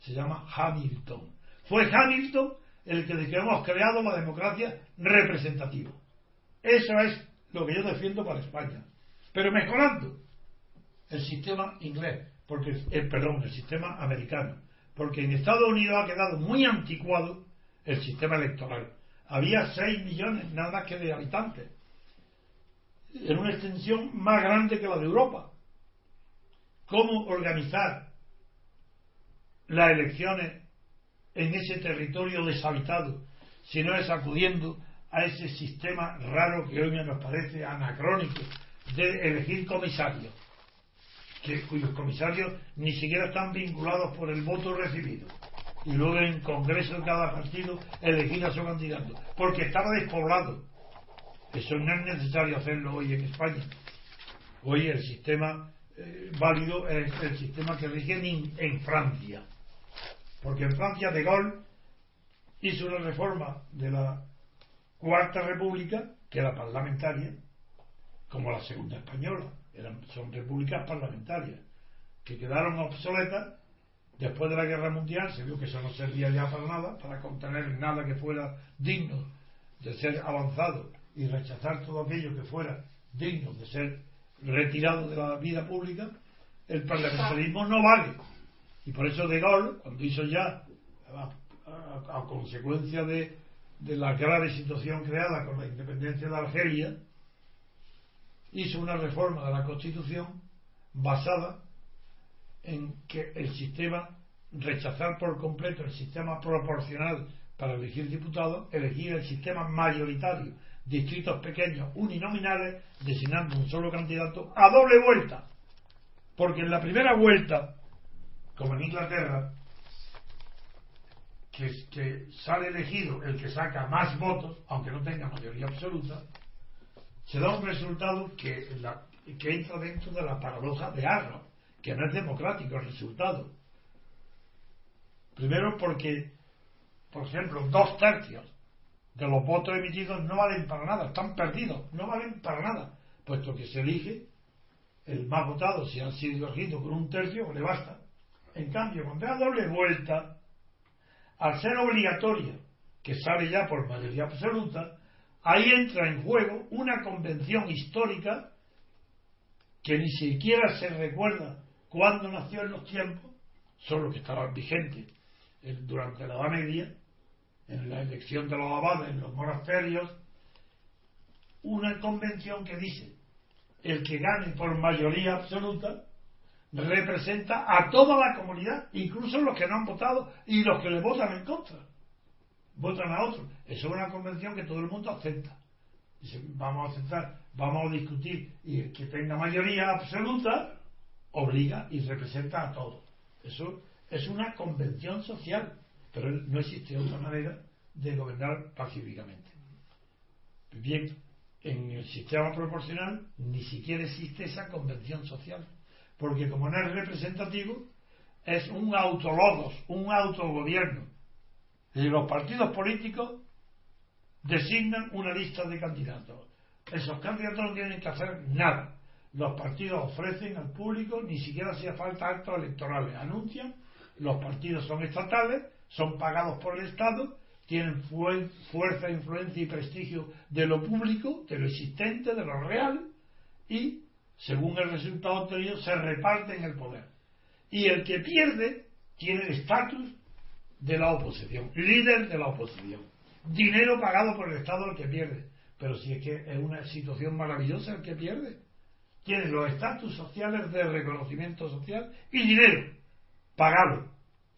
se llama Hamilton. Fue Hamilton el que, hemos creado la democracia representativa. Eso es lo que yo defiendo para España. Pero mejorando el sistema inglés, porque el, perdón, el sistema americano, porque en Estados Unidos ha quedado muy anticuado el sistema electoral. Había 6 millones nada más que de habitantes en una extensión más grande que la de Europa. ¿Cómo organizar las elecciones en ese territorio deshabitado si no es acudiendo a ese sistema raro que hoy nos parece anacrónico de elegir comisarios, cuyos comisarios ni siquiera están vinculados por el voto recibido? Y luego en Congreso de cada partido elegir a su candidato, porque estaba despoblado eso no es necesario hacerlo hoy en España. Hoy el sistema eh, válido es el sistema que rige en, Francia. Porque en Francia De Gaulle hizo una reforma de la Cuarta República, que era parlamentaria, como la Segunda Española, Eran, son repúblicas parlamentarias, que quedaron obsoletas después de la guerra mundial. Se vio que eso no servía ya para nada, para contener nada que fuera digno de ser avanzado y rechazar todo aquello que fuera digno de ser retirado de la vida pública, el parlamentarismo no vale. Y por eso De Gaulle, cuando hizo ya, a, consecuencia de, de la grave situación creada con la independencia de Argelia, hizo una reforma de la Constitución basada en que el sistema, rechazar por completo el sistema proporcional para elegir diputados, elegir el sistema mayoritario, distritos pequeños uninominales, designando un solo candidato a doble vuelta. Porque en la primera vuelta, como en Inglaterra, que, sale elegido el que saca más votos, aunque no tenga mayoría absoluta, se da un resultado que, entra dentro de la paradoja de Arrow, que no es democrático el resultado. Primero porque, por ejemplo, dos tercios de los votos emitidos no valen para nada, están perdidos, no valen para nada, puesto que se elige el más votado, si han sido elegidos con un tercio, le basta. En cambio, cuando da doble vuelta, al ser obligatoria, que sale ya por mayoría absoluta, ahí entra en juego una convención histórica que ni siquiera se recuerda cuándo nació en los tiempos, solo que estaba vigente durante la Edad Media, en la elección de los abades en los monasterios, una convención que dice el que gane por mayoría absoluta representa a toda la comunidad, incluso los que no han votado y los que le votan en contra. Votan a otros. Eso es una convención que todo el mundo acepta. Vamos a aceptar, vamos a discutir y el que tenga mayoría absoluta obliga y representa a todos. Eso es una convención social pero no existe otra manera de gobernar pacíficamente. Bien, en el sistema proporcional ni siquiera existe esa convención social, porque como no es representativo, es un autolodos, un autogobierno. Y los partidos políticos designan una lista de candidatos. Esos candidatos no tienen que hacer nada. Los partidos ofrecen al público, ni siquiera hacía falta actos electorales, anuncian, los partidos son estatales, son pagados por el Estado, tienen fuerza, influencia y prestigio de lo público, de lo existente, de lo real, y, según el resultado obtenido, se reparten el poder. Y el que pierde tiene el estatus de la oposición, líder de la oposición. Dinero pagado por el Estado al que pierde. Pero si es que es una situación maravillosa el que pierde. Tiene los estatus sociales de reconocimiento social y dinero pagado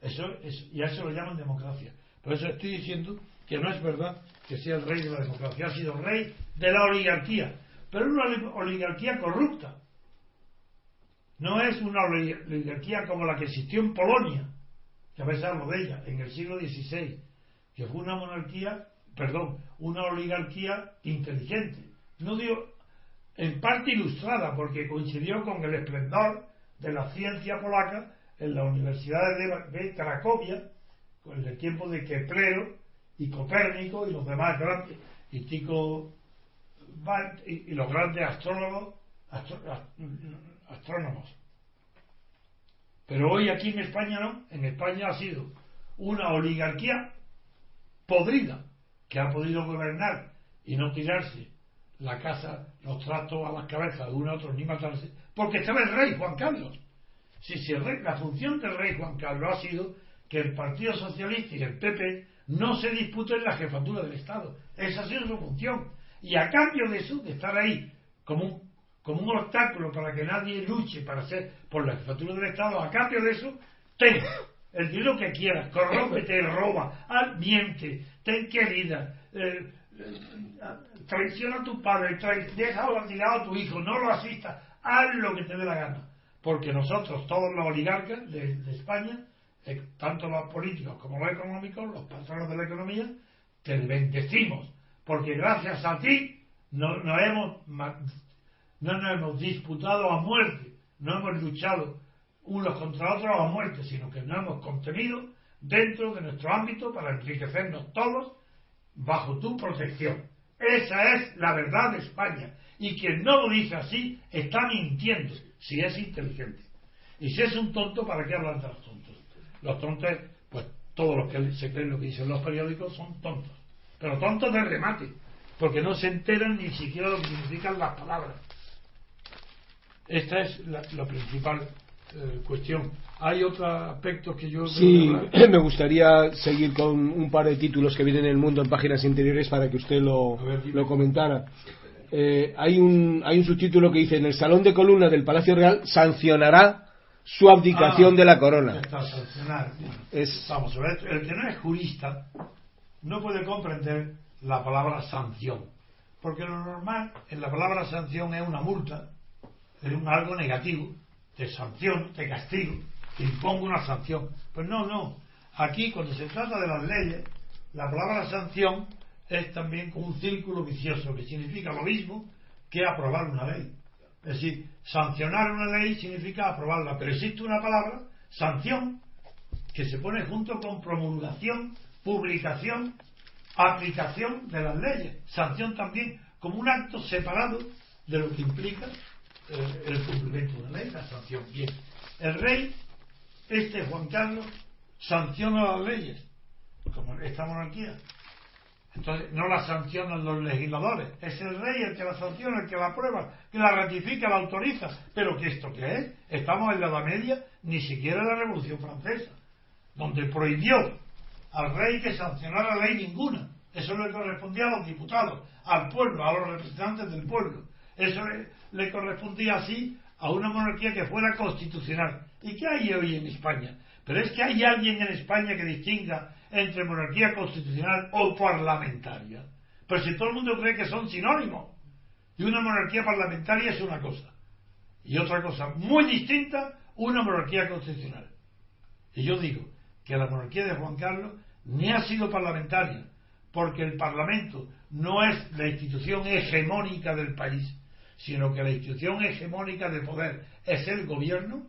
eso es, y a eso lo llaman democracia. Por eso estoy diciendo que no es verdad que sea el rey de la democracia, ha sido rey de la oligarquía, pero es una oligarquía corrupta. No es una oligarquía como la que existió en Polonia, que a veces hablo de ella, en el siglo XVI, que fue una monarquía, perdón, una oligarquía inteligente. No digo en parte ilustrada, porque coincidió con el esplendor de la ciencia polaca en la Universidad de, Cracovia, con el tiempo de Keplero y Copérnico y los demás grandes, y Tico y, los grandes astrólogos, astrónomos. Pero hoy aquí en España no, en España ha sido una oligarquía podrida que ha podido gobernar y no tirarse la casa, los trastos a las cabezas de uno a otro ni matarse, porque estaba el rey Juan Carlos si, si la función del rey Juan Carlos ha sido que el Partido Socialista y el PP no se disputen la jefatura del Estado. Esa ha sido su función. Y a cambio de eso, de estar ahí como un, como un obstáculo para que nadie luche para ser por la jefatura del Estado, a cambio de eso, ten el dinero que quieras, corrómpete, <laughs> roba, miente, ten querida, eh, eh, traiciona a tu padre, deja a tu hijo, no lo asista, haz lo que te dé la gana. Porque nosotros, todos los oligarcas de, España, eh, tanto los políticos como los económicos, los patronos de la economía, te bendecimos, porque gracias a ti no, nos hemos disputado a muerte, no hemos luchado unos contra otros a muerte, sino que nos hemos contenido dentro de nuestro ámbito para enriquecernos todos bajo tu protección. Esa es la verdad de España. Y quien no lo dice así está mintiendo, si es inteligente. Y si es un tonto, ¿para qué hablan de los tontos? Los tontos, pues todos los que se creen lo que dicen los periódicos son tontos. Pero tontos de remate, porque no se enteran ni siquiera lo que significan las palabras. Esta es la, principal eh, cuestión. Hay otros aspectos que yo. Sí, <laughs> me gustaría seguir con un par de títulos que vienen en el mundo en páginas interiores para que usted lo, lo comentara. Eh, hay, un, hay un subtítulo que dice: En el Salón de Columnas del Palacio Real sancionará su abdicación ah, de la corona. Es... Vamos a ver, el que no es jurista no puede comprender la palabra sanción. Porque lo normal en la palabra sanción es una multa, es un algo negativo, de sanción, de castigo, que impongo una sanción. Pues no, no. Aquí, cuando se trata de las leyes, la palabra sanción es también como un círculo vicioso, que significa lo mismo que aprobar una ley. Es decir, sancionar una ley significa aprobarla, pero existe una palabra, sanción, que se pone junto con promulgación, publicación, aplicación de las leyes. Sanción también, como un acto separado de lo que implica eh, el cumplimiento de una ley, la sanción. Bien, el rey, este Juan Carlos, sanciona las leyes, como esta monarquía. Entonces, no la sancionan los legisladores, es el rey el que la sanciona, el que la aprueba, que la ratifica, la autoriza. Pero ¿qué esto qué es? Estamos en la Edad Media, ni siquiera en la Revolución Francesa, donde prohibió al rey que sancionara ley ninguna. Eso le correspondía a los diputados, al pueblo, a los representantes del pueblo. Eso le, correspondía así a una monarquía que fuera constitucional. ¿Y qué hay hoy en España? Pero es que hay alguien en España que distinga entre monarquía constitucional o parlamentaria. Pero si todo el mundo cree que son sinónimos. Y una monarquía parlamentaria es una cosa. Y otra cosa muy distinta, una monarquía constitucional. Y yo digo que la monarquía de Juan Carlos ni ha sido parlamentaria, porque el Parlamento no es la institución hegemónica del país, sino que la institución hegemónica de poder es el gobierno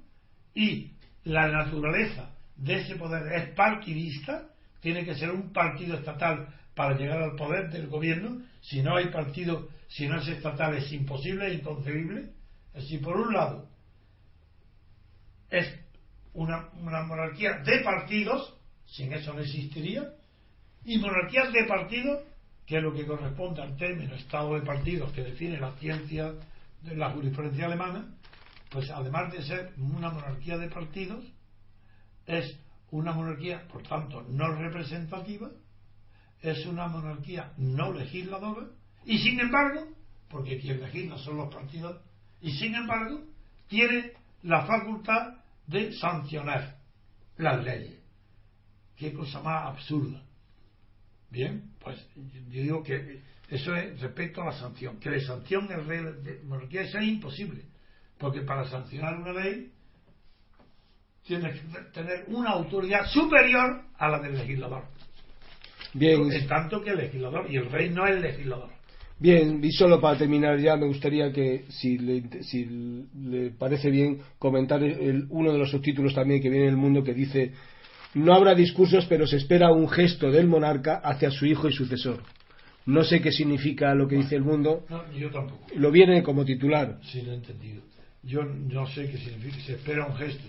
y la naturaleza de ese poder es partidista, tiene que ser un partido estatal para llegar al poder del gobierno, si no hay partido, si no es estatal es imposible, es inconcebible. Decir, por un lado, es una monarquía de partidos, sin eso no existiría, y monarquías de partidos, que es lo que corresponde al término Estado de partidos que define la ciencia de la jurisprudencia alemana, pues además de ser una monarquía de partidos, es una monarquía, por tanto, no representativa, es una monarquía no legisladora, y sin embargo, porque quien legisla son los partidos, y sin embargo, tiene la facultad de sancionar las leyes. Qué cosa más absurda. Bien, pues yo digo que eso es respecto a la sanción. Que la sanción el rey de monarquía es imposible, porque para sancionar una ley tiene que tener una autoridad superior a la del legislador. Bien. En tanto que el legislador, y el rey no es el legislador. Bien, y solo para terminar ya me gustaría que, si le, si le parece bien, comentar el, uno de los subtítulos también que viene en el mundo que dice no habrá discursos, pero se espera un gesto del monarca hacia su hijo y sucesor. No sé qué significa lo que dice el mundo. No, yo tampoco. Lo viene como titular. Sí, lo he entendido. Yo no sé qué significa, se espera un gesto.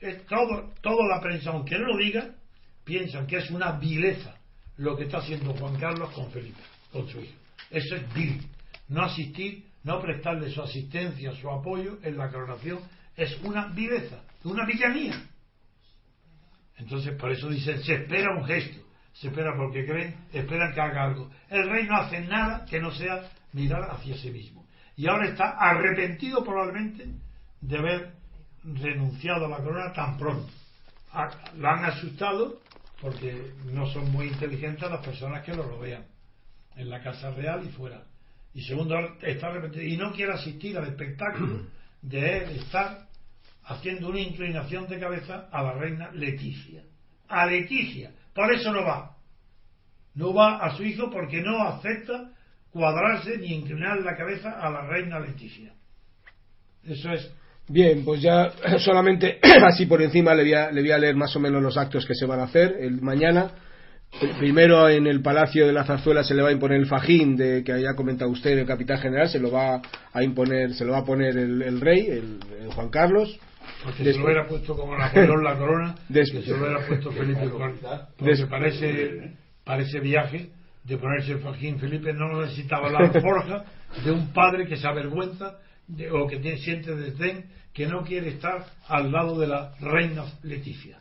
Es todo, toda la prensa, aunque no lo diga, piensan que es una vileza lo que está haciendo Juan Carlos con Felipe, con su hijo. Eso es vil. No asistir, no prestarle su asistencia, su apoyo en la coronación, es una vileza, una villanía. Entonces, por eso dicen, se espera un gesto, se espera porque creen, esperan que haga algo. El rey no hace nada que no sea mirar hacia sí mismo. Y ahora está arrepentido probablemente de haber renunciado a la corona tan pronto. La han asustado porque no son muy inteligentes las personas que lo rodean en la Casa Real y fuera. Y segundo, está arrepentido y no quiere asistir al espectáculo de él estar haciendo una inclinación de cabeza a la reina Leticia. A Leticia. Por eso no va. No va a su hijo porque no acepta cuadrarse ni inclinar la cabeza a la reina Leticia. Eso es Bien, pues ya <clears throat> solamente <clears throat> así por encima le voy, a, le voy, a, leer más o menos los actos que se van a hacer el mañana. primero en el Palacio de la Zarzuela se le va a imponer el fajín de que haya comentado usted el capitán general se lo va a imponer se lo va a poner el, rey el, Juan Carlos porque se lo hubiera puesto como Napoleón la corona <laughs> que se lo hubiera puesto Felipe porque parece parece viaje de ponerse el fajín Felipe no necesitaba la alforja de un padre que se avergüenza de, o que tiene, siente desdén que no quiere estar al lado de la reina Leticia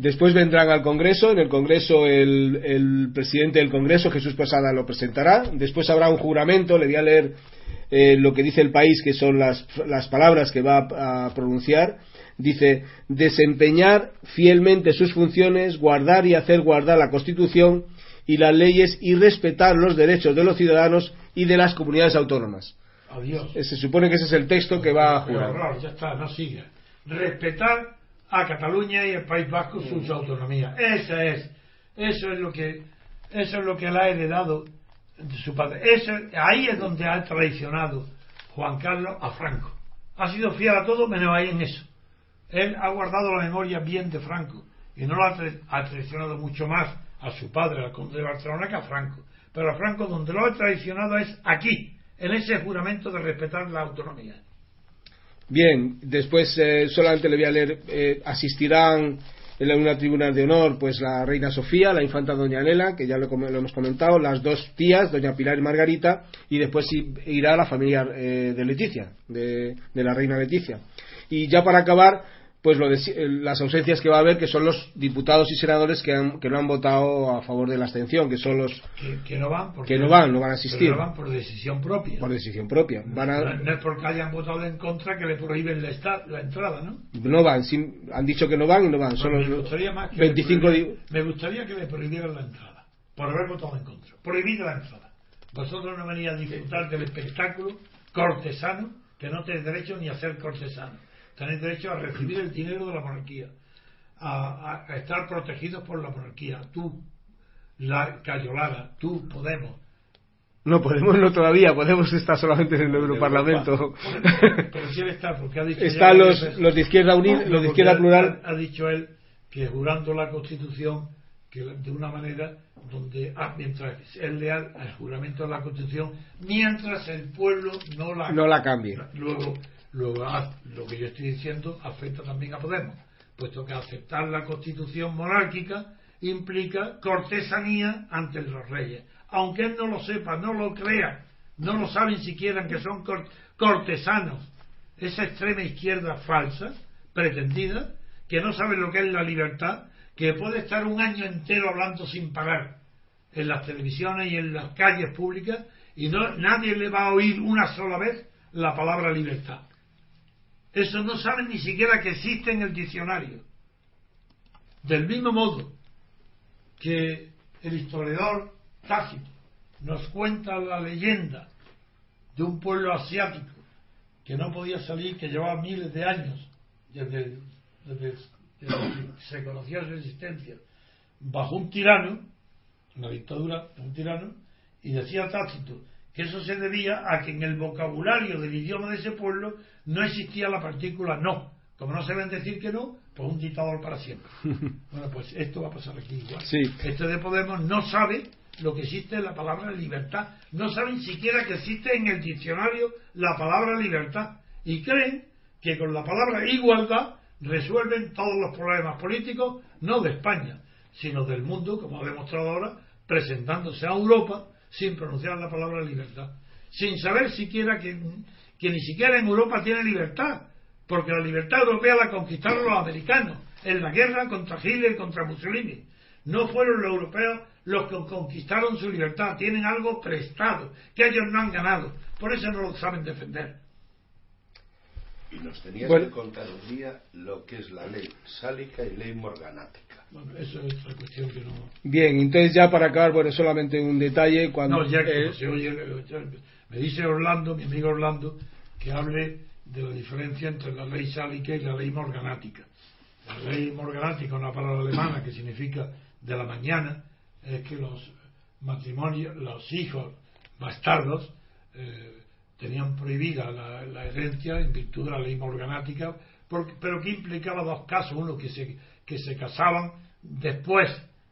Después vendrán al Congreso. En el Congreso el, presidente del Congreso, Jesús Posada, lo presentará. Después habrá un juramento. Le voy a leer eh, lo que dice el país, que son las, las palabras que va a, pronunciar. Dice, desempeñar fielmente sus funciones, guardar y hacer guardar la Constitución y las leyes y respetar los derechos de los ciudadanos y de las comunidades autónomas. Adiós. Se supone que ese es el texto que va a jurar. ya está, no sigue. Respetar a Cataluña y el País Vasco sus autonomías. Esa es, eso es lo que, eso es lo que le ha heredado de su padre. Eso, ahí es donde ha traicionado Juan Carlos a Franco. Ha sido fiel a todo menos ahí en eso. Él ha guardado la memoria bien de Franco y no lo ha, traicionado mucho más a su padre, al conde de Barcelona, que a Franco. Pero a Franco donde lo ha traicionado es aquí, en ese juramento de respetar la autonomía. Bien, después eh, solamente le voy a leer, eh, asistirán en una tribuna de honor pues la reina Sofía, la infanta doña Nela, que ya lo, hemos comentado, las dos tías, doña Pilar y Margarita, y después irá la familia eh, de Leticia, de la reina Leticia. Y ya para acabar, pues lo de, las ausencias que va a haber, que son los diputados y senadores que, han, que no han votado a favor de la abstención, que son los que, no van, porque, que no van, no van a asistir. no van por decisión propia. Por decisión propia. Van a, no, es porque hayan votado en contra que le prohíben la, la entrada, ¿no? No van, han dicho que no van y no van. Son me gustaría más que 25 me gustaría que le prohibieran la entrada, por haber votado en contra. Prohibir la entrada. Vosotros no venís a disfrutar del espectáculo cortesano, que no tenéis derecho ni a ser cortesano tenéis derecho a recibir el dinero de la monarquía, a, estar protegidos por la monarquía. Tú, la Cayolada, tú, Podemos. No, Podemos no todavía, Podemos estar solamente en el Europarlamento. Pero si está, porque ha dicho. Están los, los de izquierda unida, los de izquierda plural. Ha, dicho él que jurando la Constitución, que de una manera donde ah, mientras es leal al juramento de la Constitución, mientras el pueblo no la, no la cambie. Luego, Luego, ah, lo que yo estoy diciendo afecta también a Podemos, puesto que aceptar la constitución monárquica implica cortesanía ante los reyes. Aunque él no lo sepa, no lo crea, no lo saben siquiera que son cortesanos. Esa extrema izquierda falsa, pretendida, que no sabe lo que es la libertad, que puede estar un año entero hablando sin pagar en las televisiones y en las calles públicas y no, nadie le va a oír una sola vez la palabra libertad. Eso no saben ni siquiera que existe en el diccionario. Del mismo modo que el historiador Tácito nos cuenta la leyenda de un pueblo asiático que no podía salir, que llevaba miles de años desde, que se conocía su existencia, bajo un tirano, una dictadura de un tirano, y decía Tácito que eso se debía a que en el vocabulario del idioma de ese pueblo no existía la partícula no. Como no se ven decir que no, pues un dictador para siempre. <laughs> bueno, pues esto va a pasar aquí igual. Este de Podemos no sabe lo que existe en la palabra libertad. No saben siquiera que existe en el diccionario la palabra libertad. Y creen que con la palabra igualdad resuelven todos los problemas políticos, no de España, sino del mundo, como ha demostrado ahora, presentándose a Europa sin pronunciar la palabra libertad, sin saber siquiera que, que ni siquiera en Europa tiene libertad, porque la libertad europea la conquistaron los americanos en la guerra contra Hitler y contra Mussolini. No fueron los europeos los que conquistaron su libertad, tienen algo prestado, que ellos no han ganado, por eso no lo saben defender. Y nos tenías que contar un día lo que es la ley sálica y ley morganática. Bueno, eso es otra cuestión que no. Bien, entonces ya para acabar, bueno, solamente un detalle. Cuando, no, ya que eh, se oye, me dice Orlando, mi amigo Orlando, que hable de la diferencia entre la ley sálica y la ley morganática. La ley morganática, una palabra alemana que significa de la mañana, es que los matrimonios, los hijos bastardos, eh, tenían prohibida la, herencia en virtud de la ley morganática, pero que implicaba dos casos, uno que se, que se casaban después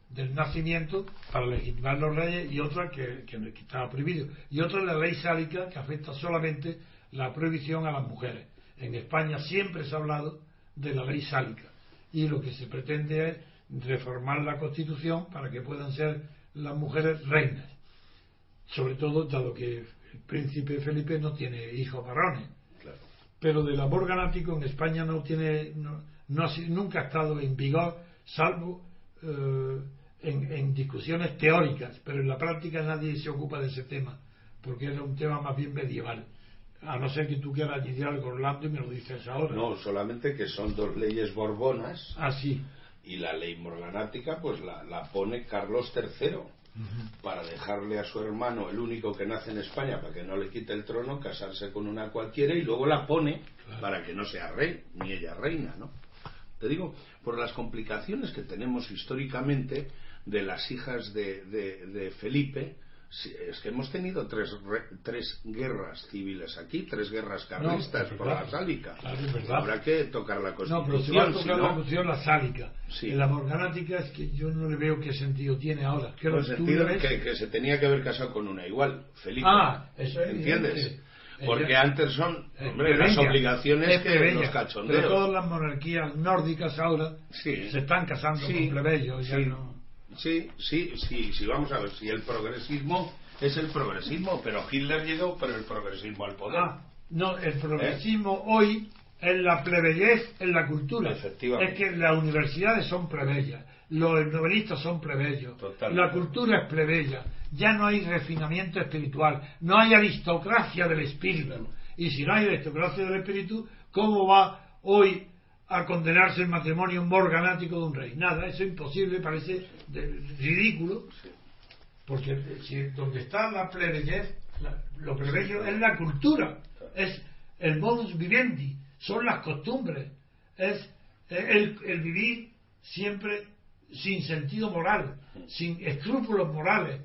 del nacimiento para legitimar los reyes y otra que, que, estaba prohibido. Y otra la ley sálica que afecta solamente la prohibición a las mujeres. En España siempre se ha hablado de la ley sálica y lo que se pretende es reformar la constitución para que puedan ser las mujeres reinas. Sobre todo dado que el príncipe Felipe no tiene hijos varones. Pero del amor ganático en España no tiene, no, nunca ha estado en vigor, salvo eh, en, discusiones teóricas, pero en la práctica nadie se ocupa de ese tema, porque era un tema más bien medieval. A no ser que tú quieras añadir algo, Orlando, y me lo dices ahora. No, solamente que son dos leyes borbonas. Ah, sí. Y la ley morganática, pues la, la pone Carlos III para dejarle a su hermano, el único que nace en España, para que no le quite el trono, casarse con una cualquiera y luego la pone para que no sea rey, ni ella reina, ¿no? Te digo, por las complicaciones que tenemos históricamente de las hijas de, de Felipe, es que hemos tenido tres, tres guerras civiles aquí, tres guerras carlistas por la sálica. Habrá que tocar la Constitución. No, pero si va a tocar la Constitución, la sálica. En la morganática es que yo no le veo qué sentido tiene ahora. ¿Qué sentido que, que, se tenía que haber casado con una igual, Felipe. Ah, eso es ¿Entiendes? Porque antes son hombre, las obligaciones que los cachondeos. Pero todas las monarquías nórdicas ahora se están casando con plebeyos. Ya no Sí, sí, sí, sí, vamos a ver, si el progresismo es el progresismo, pero Hitler llegó por el progresismo al poder. Ah, no, el progresismo hoy es la plebeyez en la cultura. Es que las universidades son plebeyas, los novelistas son plebeyos, la cultura es plebeya, ya no hay refinamiento espiritual, no hay aristocracia del espíritu. Y si no hay aristocracia del espíritu, ¿cómo va hoy a condenarse el matrimonio morganático de un rey. Nada, eso es imposible, parece ridículo, porque si, donde está la plebeyez, lo plebeyo es la cultura, es el modus vivendi, son las costumbres, es el, el vivir siempre sin sentido moral, sin escrúpulos morales,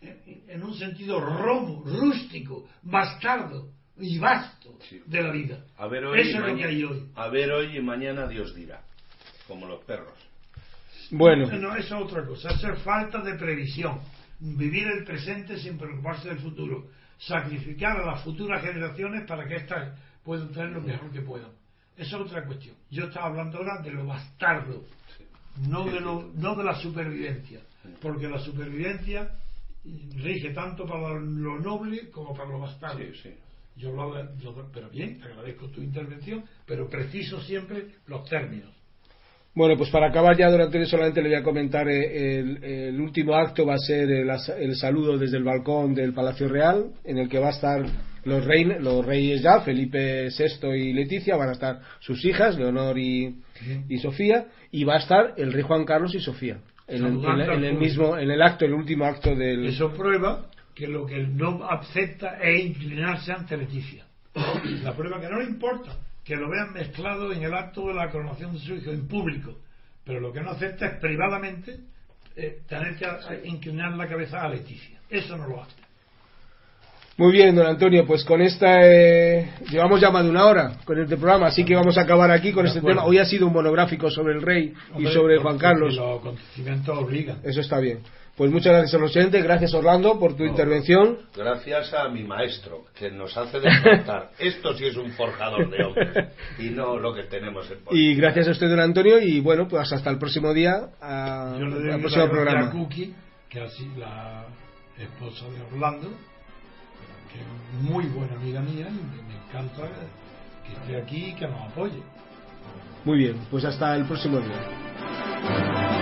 en un sentido romo, rústico, bastardo y vasto de la vida. A ver hoy Eso es lo que hay hoy. A ver hoy y mañana Dios dirá, como los perros. Bueno. No, eso es otra cosa. Eso es falta de previsión. Vivir el presente sin preocuparse del futuro. Sacrificar a las futuras generaciones para que éstas puedan tener lo mejor que puedan. Eso es otra cuestión. Yo estaba hablando ahora de lo bastardo, no, de lo, no de la supervivencia. Porque la supervivencia rige tanto para lo noble como para lo bastardo. Yo lo, pero bien, agradezco tu intervención, pero preciso siempre los términos. Bueno, pues para acabar ya, durante solamente le voy a comentar eh, el, último acto va a ser el, saludo desde el balcón del Palacio Real, en el que va a estar los, los reyes ya, Felipe VI y Leticia, van a estar sus hijas, Leonor y, y Sofía, y va a estar el rey Juan Carlos y Sofía. En, en, el mismo, en el acto, el último acto del. Eso prueba que lo que no acepta es inclinarse ante Leticia. La prueba que no le importa que lo vean mezclado en el acto de la coronación de su hijo en público, pero lo que no acepta es privadamente eh, tener que inclinar la cabeza a Leticia. Eso no lo hace. Muy bien, don Antonio, pues con esta eh, llevamos ya más de una hora con este programa, así que vamos a acabar aquí con este tema. Hoy ha sido un monográfico sobre el rey y sobre Juan Carlos. Los acontecimientos obligan. Eso está bien. Pues muchas gracias a los oyentes, gracias Orlando por tu intervención. Gracias a mi maestro, que nos hace despertar. <laughs> Esto sí es un forjador de hombres y no lo que tenemos en Y gracias a usted, don Antonio, y bueno, pues hasta el próximo día, a, Yo le al próximo programa. A Cookie, que así la esposa de Orlando, que es muy buena amiga mía, y me encanta que esté aquí y que nos apoye. Muy bien, pues hasta el próximo día.